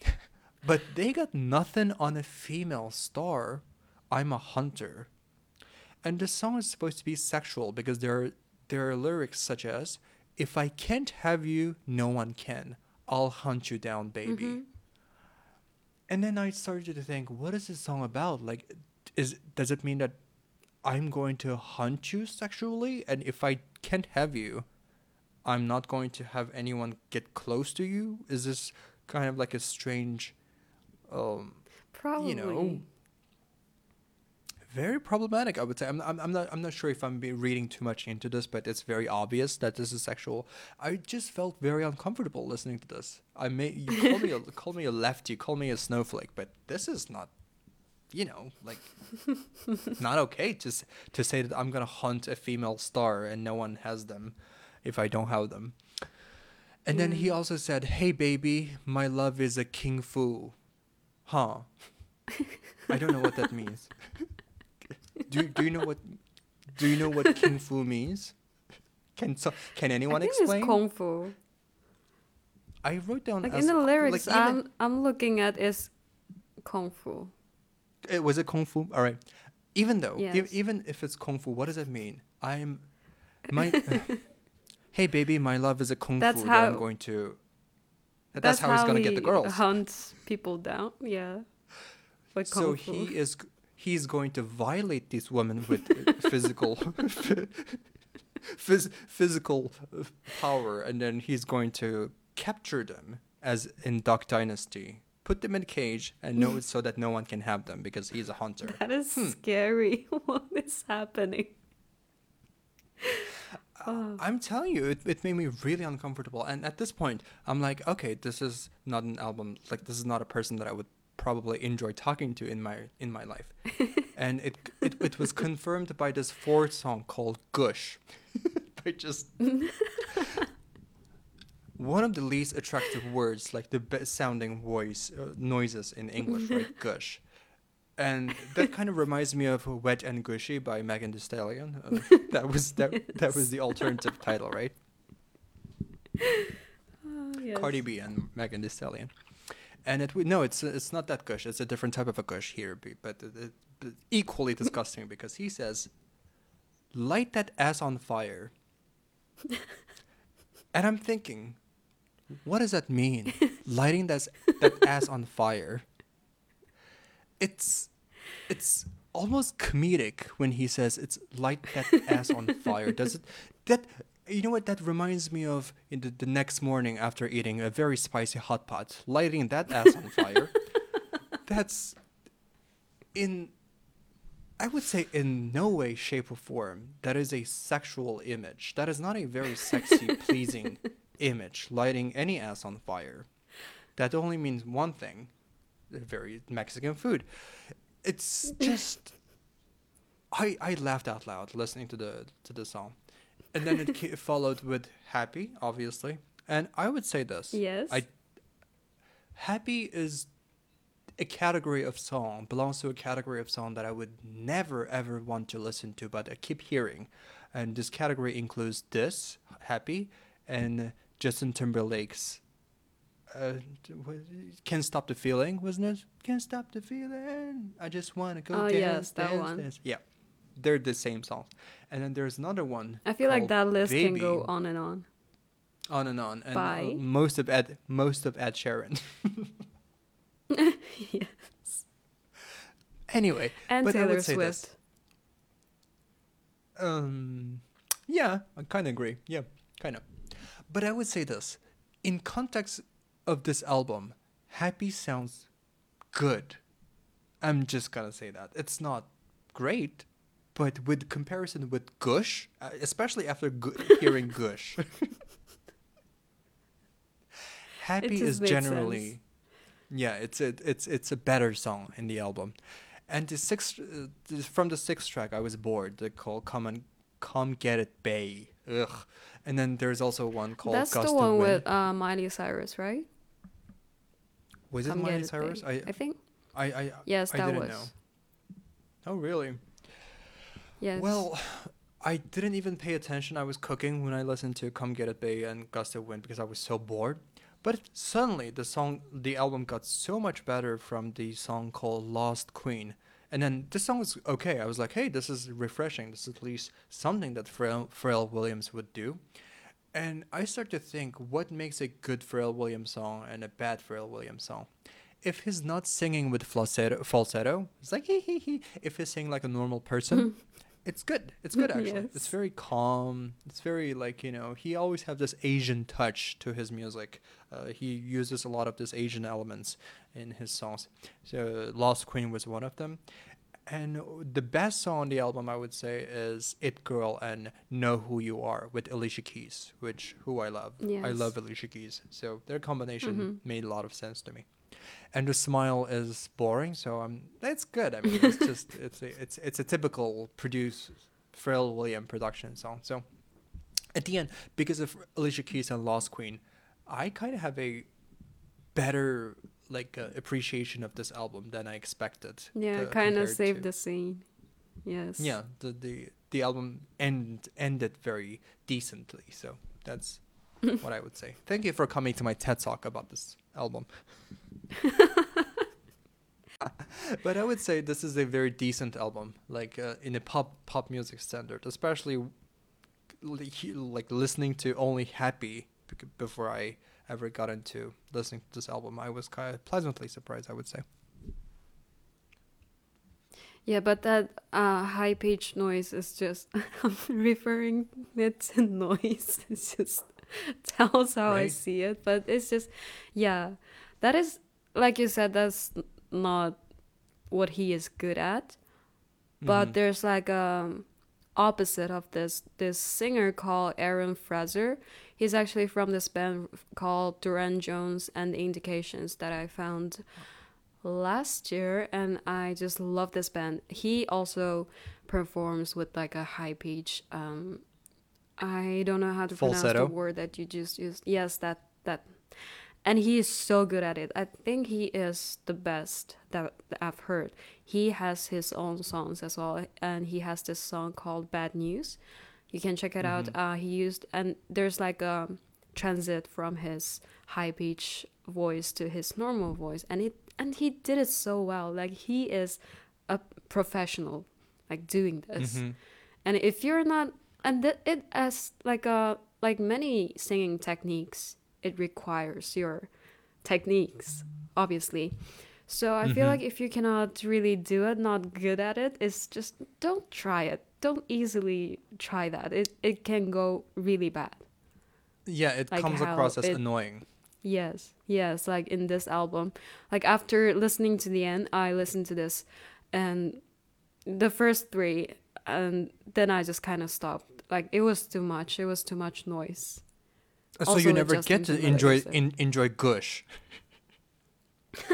<laughs> but they got nothing on a female star. I'm a hunter. And the song is supposed to be sexual because there are, there are lyrics such as if i can't have you no one can. I'll hunt you down baby. Mm-hmm. And then i started to think what is this song about? Like is does it mean that i'm going to hunt you sexually? And if i can't have you i'm not going to have anyone get close to you? Is this kind of like a strange um Probably. you know very problematic i would say. I'm, I'm, I'm not i'm not sure if i'm reading too much into this but it's very obvious that this is sexual. I just felt very uncomfortable listening to this. I may you call me a <laughs> call me a lefty call me a snowflake but this is not you know like not okay to to say that i'm gonna hunt a female star and no one has them if i don't have them. And then he also said hey baby my love is a king fu. Huh. I don't know what that means. Do, do you know what do you know what king fu means? Can so, can anyone explain it's kung fu. i wrote down Like as, in the lyrics, like even- I'm I'm looking at is kung fu. It was it kung fu all right even though e- Yes. even if it's kung fu what does it mean i'm <laughs> my <laughs> hey baby my love is a kung That's fu that i'm how- going to that- that's, how, he's gonna get the he girls Hunts people down. Yeah. Like so fu. he is he's going to violate these women with <laughs> physical phys- physical uh, power and then he's going to capture them as in duck dynasty put them in a cage and know it so that no one can have them because he's a hunter That is Hmm. scary. <laughs> what is happening? Oh. I'm telling you, it, it made me really uncomfortable. And at this point, I'm like, okay, this is not an album. Like, this is not a person that I would probably enjoy talking to in my in my life. <laughs> and it, it it was confirmed by this fourth song called Gush. <laughs> by just one of the least attractive words, like the best sounding voice uh, noises in English, right? <laughs> Gush. And that kind of reminds me of "Wet and Gushy" by Megan Thee Stallion. Uh, <laughs> that was that. That was the alternative title, right? Oh, yes. Cardi B and Megan Thee Stallion. And it would no, it's it's not that gush. It's a different type of a gush here, but it, equally <laughs> disgusting because he says, "Light that ass on fire," and I'm thinking, what does that mean? <laughs> Lighting that that ass on fire. It's it's almost comedic when he says it's light that ass on fire. Does it that you know what that reminds me of in the, the next morning after eating a very spicy hot pot, lighting that ass on fire. <laughs> That's in I would say in no way, shape, or form that is a sexual image. That is not a very sexy, pleasing <laughs> image, lighting any ass on fire. That only means one thing very Mexican food. It's <laughs> just. I, I laughed out loud listening to the to the song, and then it ca- <laughs> followed with "Happy," obviously, and I would say this: Yes. I "Happy" is a category of song belongs to a category of song that I would never ever want to listen to, but I keep hearing, and this category includes this "Happy" and Justin Timberlake's uh, "Can't Stop the Feeling," wasn't it? Can't stop the feeling. I just wanna go Oh, dance, yes, that dance, one. dance. Yeah, they're the same songs, and then there's another one. I feel like that list can go on and on. on and on, and uh, By? most of Ed, most of Ed Sheeran. <laughs> <laughs> yes. Anyway, And But I would Taylor say this. Um, yeah, I kind of agree. Yeah, kind of. But I would say this in context of this album, Happy sounds good. I'm just gonna say that. It's not great, but with comparison with Gush, uh, especially after gu- hearing <laughs> Gush, Happy is generally. sense. Yeah, it's a it's it's a better song in the album, and the sixth uh, from the sixth track I was bored. They call "Come and Come Get It, Bae." Ugh, and then there's also one called That's "Gust the one with uh, Miley Cyrus, right? was it Get Miley Cyrus? I I think. I I Yes, I that didn't was. know. Oh really? Yes. Well, I didn't even pay attention. I was cooking when I listened to "Come Get It, Bae" and "Gust of Wind" because I was so bored. But suddenly, the song, the album got so much better from the song called "Lost Queen." And then this song was okay. I was like, "Hey, this is refreshing. This is at least something that Pharrell, Williams would do." And I start to think, what makes a good Pharrell Williams song and a bad Pharrell Williams song? If he's not singing with falsetto, falsetto, it's like <laughs> hee hee hee. If he's singing like a normal person, <laughs> it's good. It's good actually. It's very calm. It's very like you know. He always have this Asian touch to his music. Uh, he uses a lot of this Asian elements in his songs. So Lost Queen was one of them. And the best song on the album, I would say, is "It Girl" and "Know Who You Are" with Alicia Keys, which who I love. I love Alicia Keys, so their combination Mhm. made a lot of sense to me. And the smile is boring, so um, it's good. I mean, it's just <laughs> it's a, it's it's a typical produce Pharrell Williams production song. So at the end, because of Alicia Keys and Lost Queen, I kind of have a better like uh, appreciation of this album than I expected. yeah, kind of saved to- the scene. Yes. yeah, the the the album end ended very decently. So that's <laughs> what I would say. Thank you for coming to my TED talk about this album. <laughs> but I would say this is a very decent album, like uh, in a pop pop music standard, especially like listening to only "Happy" before I ever got into listening to this album. I was kind of pleasantly surprised, I would say. Yeah, but that uh, high pitched noise is just <laughs> I'm referring it to noise. <laughs> It's just <laughs> tells how I see it. But it's just yeah. That is like you said, that's not what he is good at. But Mhm. there's like um opposite of this this singer called Aaron Frazer. He's actually from this band called Durand Jones and the Indications that I found last year and I just love this band. He also performs with like a high pitch um I don't know how to pronounce Falsetto? the word that you just used. Yes, that that, and he is so good at it. I think he is the best that, I've heard. He has his own songs as well, and he has this song called "Bad News." You can check it out. Uh, he used and there's like a transit from his high pitch voice to his normal voice, and it and he did it so well. Like he is a professional, like doing this. Mhm. And if you're not, and th- it as like a like many singing techniques, it requires your techniques, obviously. So I feel Mhm. like if you cannot really do it, not good at it, it's just don't try it. Don't easily try that. It it can go really bad. Yeah, it Like comes across as it- annoying. Yes, yes, like in this album. Like after listening to the end, I listened to this and the first three and then I just kind of stopped. Like it was too much. It was too much noise. So Also you never get to enjoy in, enjoy Gush. <laughs>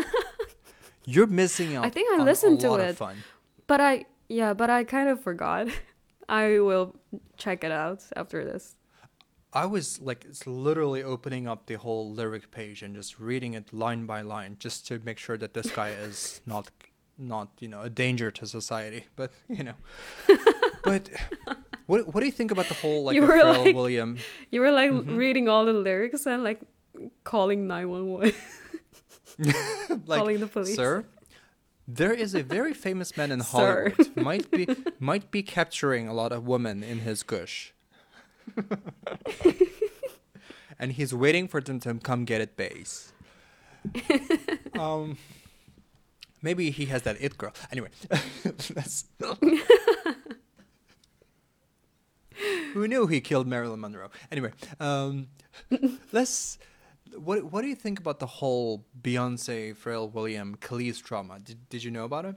You're missing out. I think I listened to it. Fun. But I yeah, but I kind of forgot. <laughs> I will check it out after this. I was like it's literally opening up the whole lyric page and just reading it line by line just to make sure that this guy <laughs> is not not you know a danger to society. But you know, but what what do you think about the whole like You were Pharrell like- William? <laughs> You were like Mhm. reading all the lyrics and like calling 911, <laughs> like calling the police. sir there is a very famous man in <laughs> hollywood might be might be capturing a lot of women in his gush and he's waiting for them to come get it base um maybe he has that it girl anyway that's <laughs> who knew he killed marilyn monroe anyway um <laughs> let's what what do you think about the whole Beyonce, Pharrell William, Kelis drama? Did, did you know about it?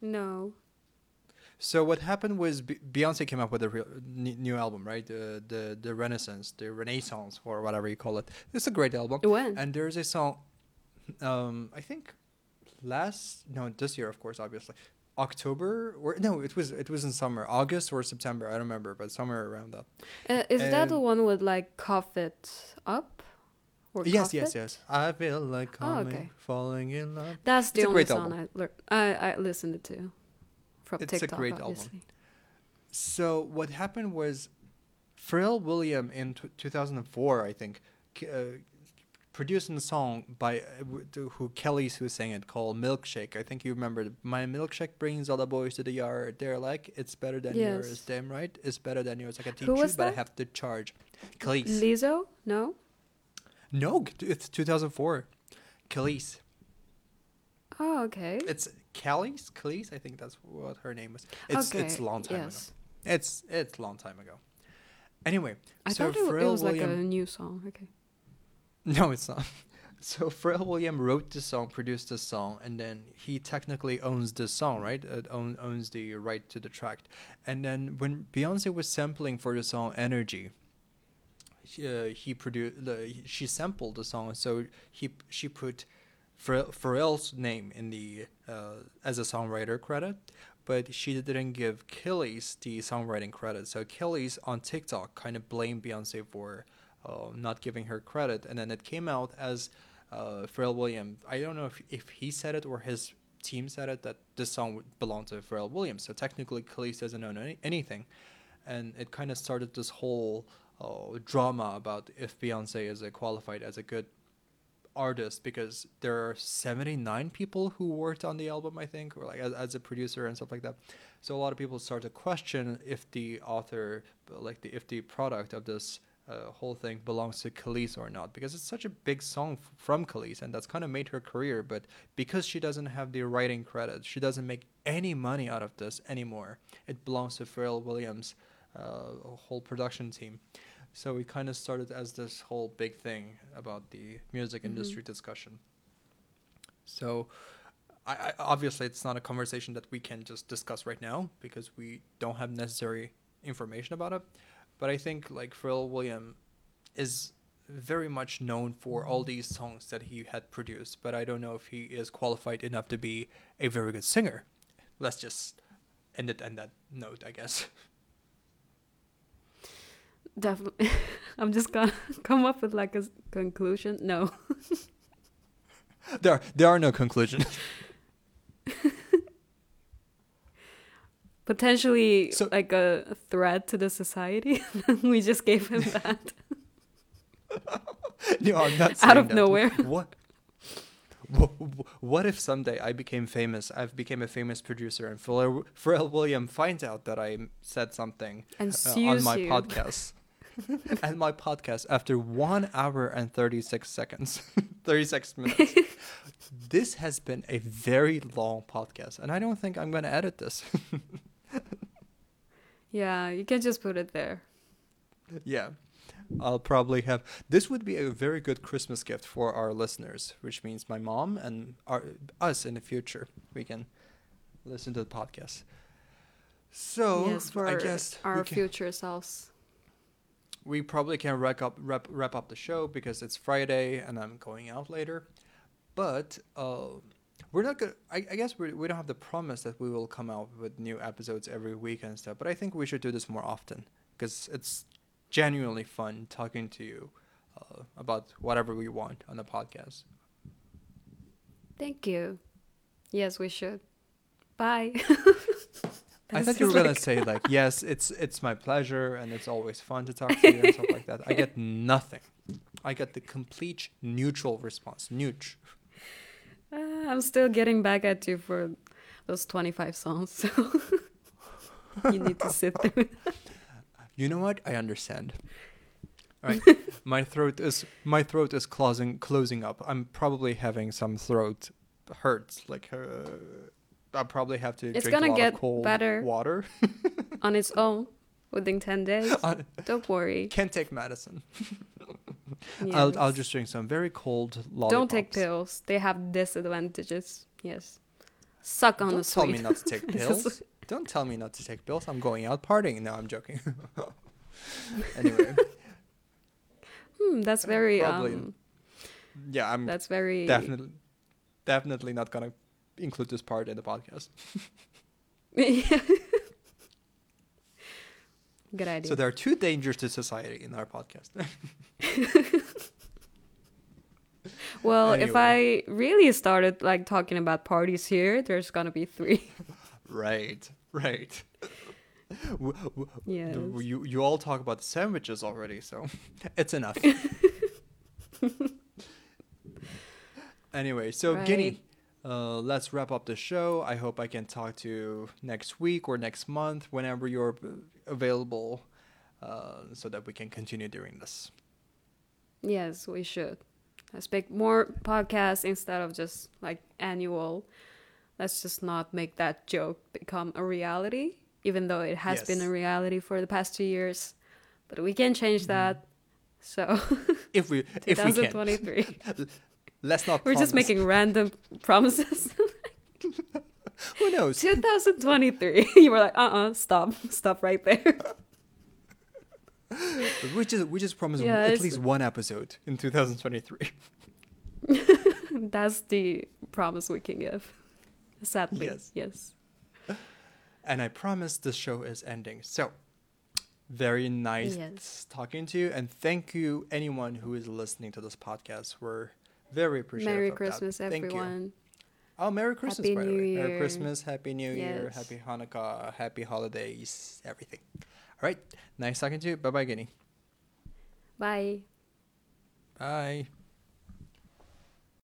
No. So what happened was Beyonce came up with a real, new album, right? The the the Renaissance, the Renaissance, or whatever you call it. It's a great album. When? And there's a song, um, I think, last no this year, of course, obviously, October or no, it was it was in summer, August or September, I don't remember, but somewhere around that. Uh, is that the one with like cough it up? Or yes, yes, it? yes. I feel like Oh, okay. falling in love. That's the It's a only great song album. I lear- I I listened to from It's a TikTok. great album. So what happened was, Pharrell William in t- 2004, I think, k- uh, produced a song by uh, who Kelis who sang it called "Milkshake." I think you remember. My milkshake brings all the boys to the yard. They're like, it's better than yours. Yes. Damn right, it's better than yours. I can teach you, was but I have to charge. Kelis. Lizzo? No. no, it's 2004. Kelis. Oh, okay. It's Kelis. Kelis. I think that's what her name was. It's okay. it's a long time yes. ago. It's it's long time ago. Anyway, I so thought it, it was William. like a new song. Okay. <laughs> No, it's not. So Pharrell William wrote this song, produced this song, and then he technically owns this song, right? It own, owns the right to the track. And then when Beyonce was sampling for the song "Energy," uh, he produced. The, she sampled the song, so he she put Pharrell, Pharrell's name in the uh, as a songwriter credit, but she didn't give Kelis the songwriting credit. So Kelis on TikTok kind of blamed Beyonce for uh, not giving her credit, and then it came out as uh, Pharrell Williams. I don't know if if he said it or his team said it that this song would belong to Pharrell Williams. So technically, Kelis doesn't own any, anything, and it kind of started this whole uh, drama about if Beyonce is qualified as a good artist because there are 79 people who worked on the album i think or like as, as a producer and stuff like that so a lot of people start to question if the author like the if the product of this uh, whole thing belongs to Kelis or not because it's such a big song f- from Kelis and that's kind of made her career but because she doesn't have the writing credit she doesn't make any money out of this anymore it belongs to Pharrell Williams uh, whole production team so we kind of started as this whole big thing about the music Mhm. industry discussion. So, I, I obviously it's not a conversation that we can just discuss right now because we don't have necessary information about it. But I think like Pharrell William is very much known for all mm-hmm. these songs that he had produced, but I don't know if he is qualified enough to be a very good singer. Let's just end it on that note, I guess. Definitely. <laughs> I'm just gonna <laughs> come up with like a conclusion. No. <laughs> There are, there are no conclusions. Potentially So- like a threat to the society. <laughs> we just gave him <laughs> that. <laughs> no, I'm not Out of that. nowhere. What? wha- wha- What if someday I became famous? I've became a famous producer, and Pharrell, Pharrell William finds out that I said something And uh, on my you. podcast. and my podcast after one hour and 36 seconds 36 minutes this has been a very long podcast and i don't think i'm going to edit this Yeah, you can just put it there. yeah i'll probably have this would be a very good christmas gift for our listeners which means my mom and our us in the future we can listen to the podcast so yes, for i guess our can- future selves. we probably can wrap up wrap, wrap up the show because it's Friday and I'm going out later. But uh, we're not gonna. I, I guess we we don't have the promise that we will come out with new episodes every week and stuff. But I think we should do this more often because it's genuinely fun talking to you uh, about whatever we want on the podcast. Thank you. Yes, we should. Bye. <laughs> I thought you were just gonna say like yes, it's it's my pleasure and it's always fun to talk to you and stuff like that. I get <laughs> nothing. I get the complete neutral response. Neutral. Uh, I'm still getting back at you for those 25 songs, so <laughs> you need to sit through. You know what? I understand. All right, <laughs> my throat is my throat is closing closing up. I'm probably having some throat hurts. Like uh, I'll probably have to It's drink gonna a lot get of cold better. water. on its own within 10 days. I <laughs> Don't worry. can't take medicine. I'll I'll just drink some very cold lollipops. Don't take pills. They have disadvantages. Yes. Suck on Don't the tell me not to take <laughs> pills. Don't tell me not to take pills. I'm going out partying. No, I'm joking. <laughs> anyway, Hmm, that's very Probably um yeah, I'm that's very definitely definitely not gonna include this part in the podcast. <laughs> Good idea. So there are two dangers to society in our podcast. <laughs> well, if I really started like talking about parties here, there's gonna be three. <laughs> right, right. Yes. You you all talk about sandwiches already, so <laughs> it's enough. anyway, so Guinea, uh, let's wrap up the show. I hope I can talk to you next week or next month, whenever you're available, uh, so that we can continue doing this. Yes, we should. Let's make more podcasts instead of just like annual. Let's just not make that joke become a reality, even though it has been a reality for the past two years. But we can change that. So If we <laughs> if we can, 2023. <laughs> let's not. We're just making random <laughs> promises. Who knows? <laughs> 2023. <laughs> You were like, uh uh stop. Stop right there. We just we just promised Yeah, at least one episode in 2023. That's the promise we can give. Sadly. Yes. Yes. And I promise the show is ending. So, very nice Yes. talking to you. And thank you, anyone who is listening to this podcast. We're very appreciative. Merry of Christmas, that. Everyone. Oh, Merry Christmas, Happy by the New way. Merry Year. Christmas, Happy New Year, Happy Hanukkah, Happy Holidays, everything. All right. Nice talking to you. Bye bye, Guinea. Bye. Bye.